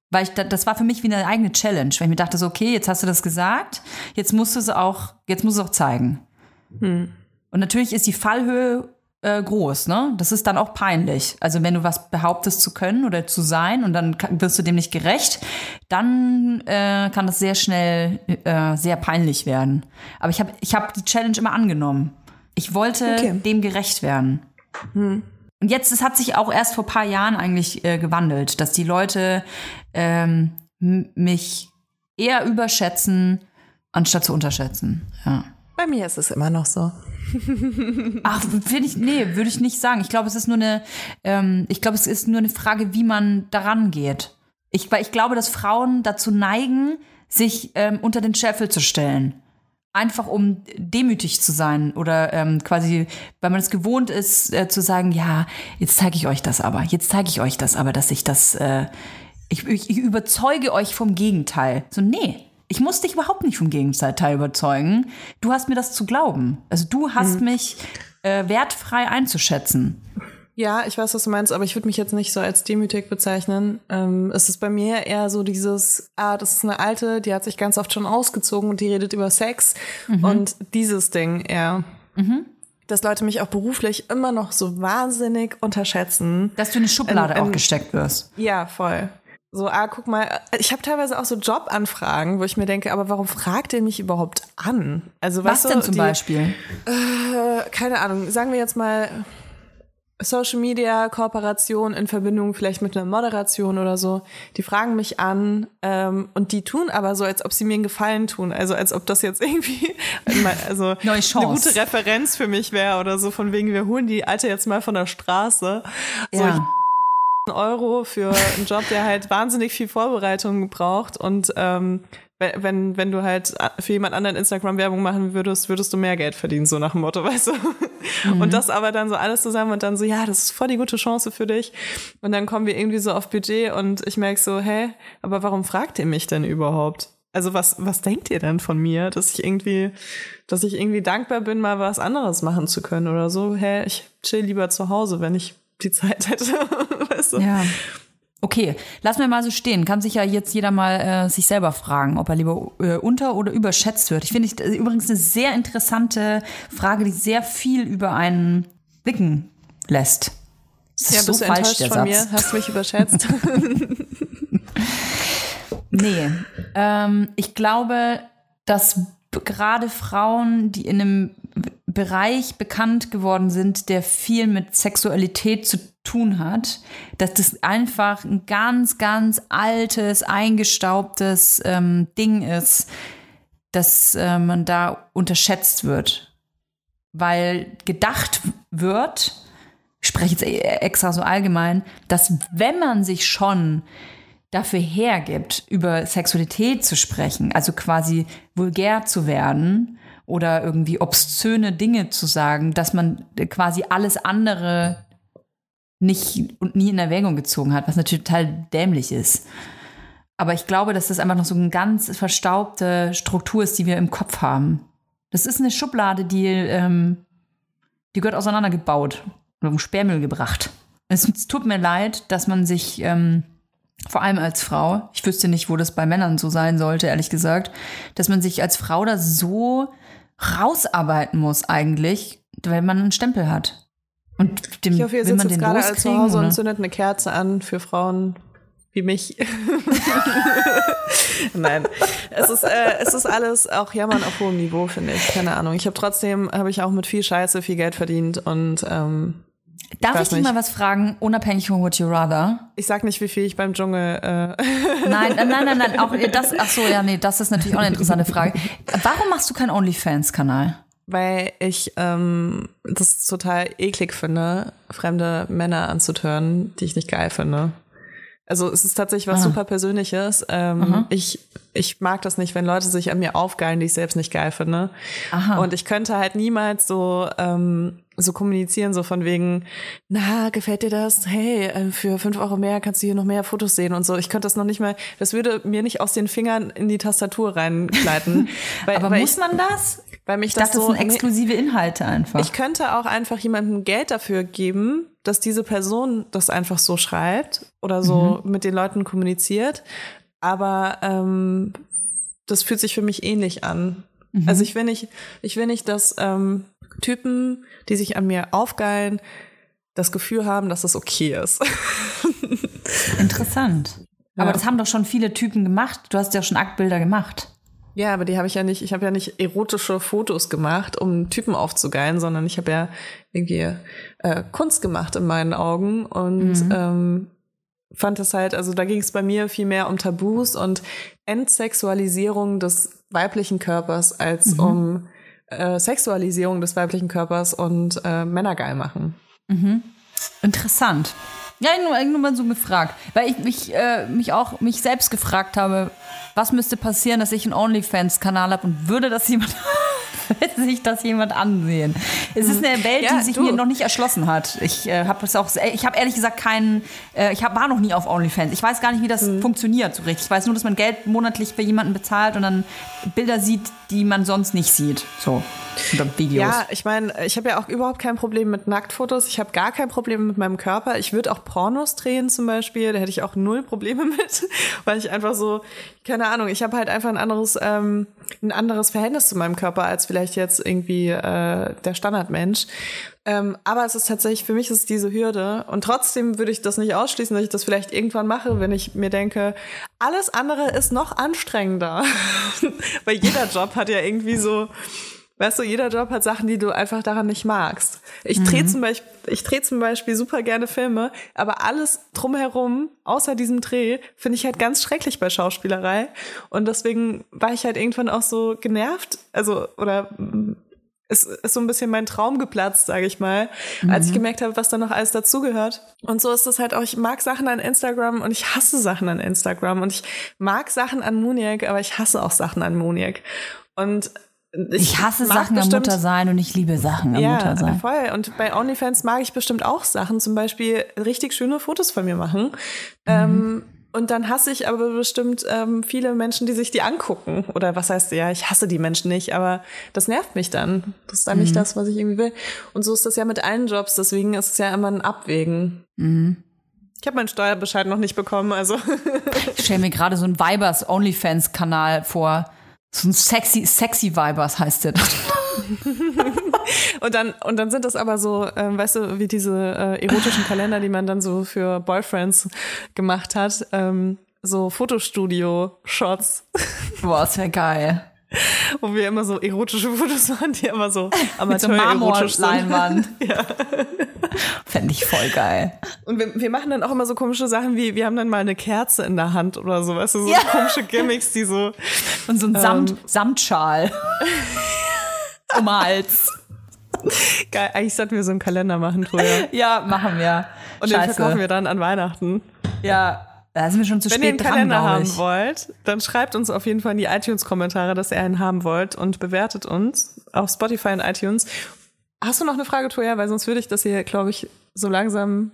S1: Weil ich, das war für mich wie eine eigene Challenge, weil ich mir dachte so, okay, jetzt hast du das gesagt, jetzt musst du es auch, jetzt musst du es auch zeigen. Hm. Und natürlich ist die Fallhöhe äh, groß, ne? Das ist dann auch peinlich. Also wenn du was behauptest zu können oder zu sein und dann wirst du dem nicht gerecht, dann äh, kann das sehr schnell äh, sehr peinlich werden. Aber ich habe ich hab die Challenge immer angenommen. Ich wollte okay. dem gerecht werden. Hm. Und jetzt, es hat sich auch erst vor paar Jahren eigentlich äh, gewandelt, dass die Leute ähm, mich eher überschätzen, anstatt zu unterschätzen. Ja.
S2: Bei mir ist es immer noch so.
S1: Ach, finde ich, nee, würde ich nicht sagen. Ich glaube, es ist nur eine, ähm, ich glaube, es ist nur eine Frage, wie man daran geht. Ich, weil ich glaube, dass Frauen dazu neigen, sich ähm, unter den Scheffel zu stellen. Einfach um demütig zu sein oder ähm, quasi, weil man es gewohnt ist, äh, zu sagen, ja, jetzt zeige ich euch das aber, jetzt zeige ich euch das aber, dass ich das, äh, ich, ich, ich überzeuge euch vom Gegenteil. So, nee, ich muss dich überhaupt nicht vom Gegenteil überzeugen. Du hast mir das zu glauben. Also du hast mich äh, wertfrei einzuschätzen.
S2: Ja, ich weiß, was du meinst, aber ich würde mich jetzt nicht so als demütig bezeichnen. Ähm, es ist bei mir eher so dieses, ah, das ist eine alte, die hat sich ganz oft schon ausgezogen und die redet über Sex. Und dieses Ding eher. Dass Leute mich auch beruflich immer noch so wahnsinnig unterschätzen.
S1: Dass du in eine Schublade
S2: Ähm, ähm,
S1: auch gesteckt wirst.
S2: Ja, voll. So, ah, guck mal, ich habe teilweise auch so Jobanfragen, wo ich mir denke, aber warum fragt ihr mich überhaupt an? Also,
S1: Was
S2: weißt du,
S1: denn zum
S2: die,
S1: Beispiel?
S2: Äh, keine Ahnung, sagen wir jetzt mal Social Media Kooperation in Verbindung vielleicht mit einer Moderation oder so. Die fragen mich an ähm, und die tun aber so, als ob sie mir einen Gefallen tun. Also als ob das jetzt irgendwie [LAUGHS] also [LAUGHS] eine gute Referenz für mich wäre oder so von wegen, wir holen die Alte jetzt mal von der Straße. So,
S1: Ja.
S2: Euro für einen Job, der halt wahnsinnig viel Vorbereitung braucht und ähm, wenn- wenn, du halt für jemand anderen Instagram-Werbung machen würdest, würdest du mehr Geld verdienen, so nach dem Motto, [LAUGHS] weißt du? Und das aber dann so alles zusammen und dann so, ja, das ist voll die gute Chance für dich. Und dann kommen wir irgendwie so auf Budget und ich merke so, hä, aber warum fragt ihr mich denn überhaupt? Also was, was denkt ihr denn von mir, dass ich irgendwie, dass ich irgendwie dankbar bin, mal was anderes machen zu können oder so? Hä, ich chill lieber zu Hause, wenn ich die Zeit hätte, [LAUGHS] weißt du?
S1: Ja. Okay, lass mir mal so stehen. Kann sich ja jetzt jeder mal äh, sich selber fragen, ob er lieber äh, unter- oder überschätzt wird. Ich finde ich, übrigens eine sehr interessante Frage, die sehr viel über einen blicken lässt. Das ist
S2: Ja,
S1: so
S2: bist
S1: falsch,
S2: enttäuscht
S1: der
S2: von
S1: Satz.
S2: mir? Hast du mich überschätzt? [LAUGHS]
S1: Nee. Ähm, ich glaube, dass gerade Frauen, die in einem Bereich bekannt geworden sind, der viel mit Sexualität zu tun hat, dass das einfach ein ganz, ganz altes, eingestaubtes ähm, Ding ist, dass äh, man da unterschätzt wird. Weil gedacht wird, ich spreche jetzt e- extra so allgemein, dass wenn man sich schon dafür hergibt, über Sexualität zu sprechen, also quasi vulgär zu werden oder irgendwie obszöne Dinge zu sagen, dass man quasi alles andere nicht und nie in Erwägung gezogen hat, was natürlich total dämlich ist. Aber ich glaube, dass das einfach noch so eine ganz verstaubte Struktur ist, die wir im Kopf haben. Das ist eine Schublade, die, ähm, die gehört auseinandergebaut oder um Sperrmüll gebracht. Es, es tut mir leid, dass man sich ähm, vor allem als Frau, ich wüsste nicht, wo das bei Männern so sein sollte, ehrlich gesagt, dass man sich als Frau da so rausarbeiten muss eigentlich, wenn man einen Stempel hat. Und dem
S2: Ich hoffe, ihr sitzt jetzt gerade als zu Hause
S1: oder?
S2: und zündet eine Kerze an für Frauen wie mich. [LAUGHS] Nein, es ist, äh, es ist alles auch Jammern auf hohem Niveau, finde ich. Keine Ahnung. Ich habe trotzdem, habe ich auch mit viel Scheiße viel Geld verdient und ähm,
S1: Darf
S2: weiß
S1: ich dich mal was fragen, unabhängig von Would You Rather?
S2: ich sag nicht, wie viel ich beim Dschungel. Äh,
S1: Nein, nein, nein, nein. Auch [LAUGHS] das, ach so, ja, nee, das ist natürlich auch eine interessante Frage. Warum machst du keinen OnlyFans-Kanal?
S2: Weil ich ähm, das total eklig finde, fremde Männer anzutören, die ich nicht geil finde. Also es ist tatsächlich was
S1: Ah.
S2: super Persönliches. Ähm, ich, ich mag das nicht, wenn Leute sich an mir aufgeilen, die ich selbst nicht geil finde.
S1: Aha.
S2: Und ich könnte halt niemals so ähm, so kommunizieren, so von wegen, na, gefällt dir das? Hey, äh, für fünf Euro mehr kannst du hier noch mehr Fotos sehen und so. Ich könnte das noch nicht mal, das würde mir nicht aus den Fingern in die Tastatur reingleiten. [LAUGHS] weil,
S1: Aber
S2: weil
S1: muss
S2: ich,
S1: man das?
S2: Weil mich
S1: Ich dachte,
S2: das so
S1: das sind exklusive Inhalte einfach.
S2: ich könnte auch einfach jemandem Geld dafür geben, dass diese Person das einfach so schreibt oder so
S1: Mhm.
S2: mit den Leuten kommuniziert. Aber ähm, das fühlt sich für mich ähnlich an.
S1: Mhm.
S2: Also ich will nicht, ich will nicht, dass ähm, Typen, die sich an mir aufgeilen, das Gefühl haben, dass es okay ist. [LAUGHS]
S1: Interessant.
S2: Ja.
S1: Aber das haben doch schon viele Typen gemacht. Du hast ja schon Aktbilder gemacht.
S2: Ja, aber die habe ich ja nicht, ich habe ja nicht erotische Fotos gemacht, um Typen aufzugeilen, sondern ich habe ja irgendwie äh, Kunst gemacht in meinen Augen und ähm, fand es halt, also da ging es bei mir viel mehr um Tabus und Entsexualisierung des weiblichen Körpers als
S1: Mhm.
S2: um äh, Sexualisierung des weiblichen Körpers und äh, Männer geil machen.
S1: Interessant. Ja, nur, nur mal so gefragt, weil ich mich, äh, mich auch mich selbst gefragt habe, was müsste passieren, dass ich einen OnlyFans-Kanal habe und würde das jemand, [LAUGHS] [LAUGHS] würde sich das jemand ansehen? Es ist eine Welt,
S2: Ja,
S1: die sich
S2: du.
S1: mir noch nicht erschlossen hat. Ich äh, habe es auch, ich habe ehrlich gesagt keinen, äh, ich hab, war noch nie auf OnlyFans. Ich weiß gar nicht, wie das funktioniert so richtig. Ich weiß nur, dass man Geld monatlich für jemanden bezahlt und dann Bilder sieht, die man sonst nicht sieht. So. Oder Videos.
S2: Ja, ich meine, ich habe ja auch überhaupt kein Problem mit Nacktfotos. Ich habe gar kein Problem mit meinem Körper. Ich würde auch Pornos drehen zum Beispiel. Da hätte ich auch null Probleme [LAUGHS] mit, weil ich einfach so, keine Ahnung, ich habe halt einfach ein anderes, ähm, ein anderes Verhältnis zu meinem Körper als vielleicht jetzt irgendwie äh, der Standardmensch. Ähm, aber es ist tatsächlich, für mich ist es diese Hürde. Und trotzdem würde ich das nicht ausschließen, dass ich das vielleicht irgendwann mache, wenn ich mir denke, alles andere ist noch anstrengender. [LAUGHS] Weil jeder Job hat ja irgendwie so, Weißt du, jeder Job hat Sachen, die du einfach daran nicht magst. Ich drehe zum Beispiel, ich drehe zum Beispiel super gerne Filme, aber alles drumherum, außer diesem Dreh, finde ich halt ganz schrecklich bei Schauspielerei. Und deswegen war ich halt irgendwann auch so genervt, also, oder mm, es ist so ein bisschen mein Traum geplatzt, sage ich mal, als ich gemerkt habe, was da noch alles dazugehört. Und so ist es halt auch, ich mag Sachen an Instagram und ich hasse Sachen an Instagram und ich mag Sachen an Muniac, aber ich hasse auch Sachen an Muniac. Und
S1: ich hasse
S2: mag
S1: Sachen am
S2: bestimmt-
S1: Mutter sein und ich liebe Sachen am Mutter sein.
S2: voll. Und bei OnlyFans mag ich bestimmt auch Sachen, zum Beispiel richtig schöne Fotos von mir machen. Ähm, und dann hasse ich aber bestimmt ähm, viele Menschen, die sich die angucken. Oder was heißt, ja, ich hasse die Menschen nicht, aber das nervt mich dann. Das ist dann nicht das, was ich irgendwie will. Und so ist das ja mit allen Jobs, deswegen ist es ja immer ein Abwägen. Ich habe meinen Steuerbescheid noch nicht bekommen, also
S1: Ich stelle mir gerade so einen Vibers OnlyFans-Kanal vor. So ein sexy, sexy Vibers heißt der. [LAUGHS]
S2: Und dann, und dann sind das aber so, ähm, weißt du, wie diese äh, erotischen Kalender, die man dann so für Boyfriends gemacht hat, ähm, so Fotostudio-Shots,
S1: Boah, das wäre geil. [LAUGHS]
S2: wo wir immer so erotische Fotos machen, die immer so [LAUGHS]
S1: Mit so. Marmorleinwand. ja. [LAUGHS] Fände ich voll geil.
S2: Und wir, wir machen dann auch immer so komische Sachen wie, wir haben dann mal eine Kerze in der Hand oder so, weißt du, so
S1: Ja.
S2: komische Gimmicks, die so,
S1: Und so ein Samt, Samtschal. um den Hals.
S2: geil, eigentlich sollten wir so einen Kalender machen, Troja.
S1: Ja, machen wir.
S2: Und den
S1: Scheiße.
S2: verkaufen wir dann an Weihnachten.
S1: Ja, da sind wir schon zu
S2: Wenn ihr einen
S1: spät dran,
S2: Kalender haben wollt, dann schreibt uns auf jeden Fall in die iTunes-Kommentare, dass ihr einen haben wollt und bewertet uns auf Spotify und iTunes. Hast du noch eine Frage, Toja? Weil sonst würde ich das hier, glaube ich, so langsam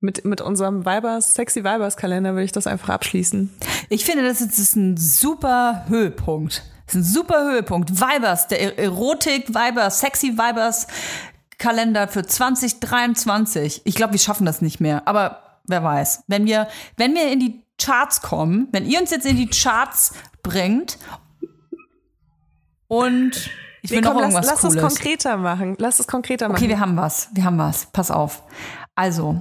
S2: mit, mit unserem Vibers, Sexy Vibers-Kalender würde ich das einfach abschließen.
S1: Ich finde, das ist, das ist ein super Höhepunkt. Das ist ein super Höhepunkt. Vibers, der Er- Erotik, Vibers, Sexy Vibers Kalender für 2023. Ich glaube, wir schaffen das nicht mehr. Aber wer weiß. Wenn wir, wenn wir in die Charts kommen, wenn ihr uns jetzt in die Charts bringt und ich will
S2: Nee,
S1: noch
S2: komm, lass,
S1: irgendwas
S2: lass es
S1: Cooles.
S2: konkreter machen. Lass es konkreter machen.
S1: Okay, wir haben was. Wir haben was. Pass auf. Also,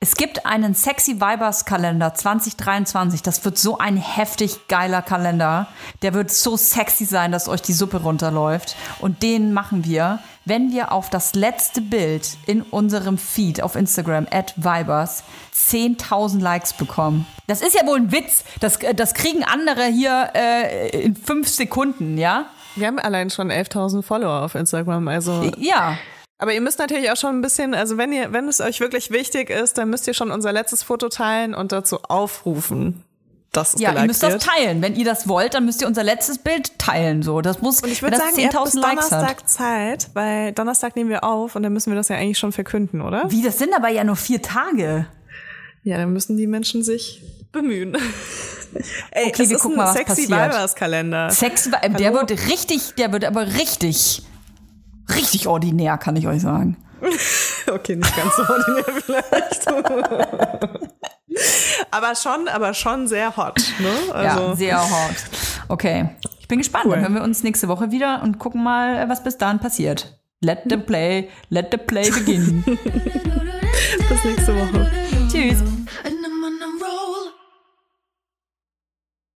S1: es gibt einen Sexy Vibers Kalender 2023. Das wird so ein heftig geiler Kalender. Der wird so sexy sein, dass euch die Suppe runterläuft. Und den machen wir, wenn wir auf das letzte Bild in unserem Feed auf Instagram at Vibers 10.000 Likes bekommen. Das ist ja wohl ein Witz. Das, äh, das kriegen andere hier äh, in fünf Sekunden, ja?
S2: wir haben allein schon 11.000 Follower auf Instagram, also. [LAUGHS]
S1: Ja.
S2: Aber ihr müsst natürlich auch schon ein bisschen, also wenn ihr, wenn es euch wirklich wichtig ist, dann müsst ihr schon unser letztes Foto teilen und dazu aufrufen, dass es
S1: Ja, ihr müsst das
S2: wird.
S1: teilen. Wenn ihr das wollt, dann müsst ihr unser letztes Bild teilen. So, das muss.
S2: Und ich würde sagen,
S1: das
S2: ihr habt bis
S1: 10.000 Likes
S2: Donnerstag
S1: hat.
S2: Zeit, weil Donnerstag nehmen wir auf und dann müssen wir das ja eigentlich schon verkünden, oder?
S1: Wie, das sind aber ja nur vier Tage.
S2: Ja, dann müssen die Menschen sich bemühen. [LAUGHS] Ey,
S1: Okay, wir
S2: ist
S1: gucken
S2: ein
S1: mal, was
S2: sexy
S1: passiert.
S2: Vibers Kalender.
S1: Sex, der wird richtig, der wird aber richtig, richtig ordinär, kann ich euch sagen. [LAUGHS]
S2: Okay, nicht ganz so ordinär vielleicht. [LAUGHS] aber schon, aber schon sehr hot, ne? Also,
S1: ja, sehr hot. Okay, ich bin gespannt.
S2: Cool.
S1: Dann hören wir uns nächste Woche wieder und gucken mal, was bis dahin passiert. Let the play, let the play begin. [LAUGHS]
S2: bis nächste Woche.
S1: Tschüss.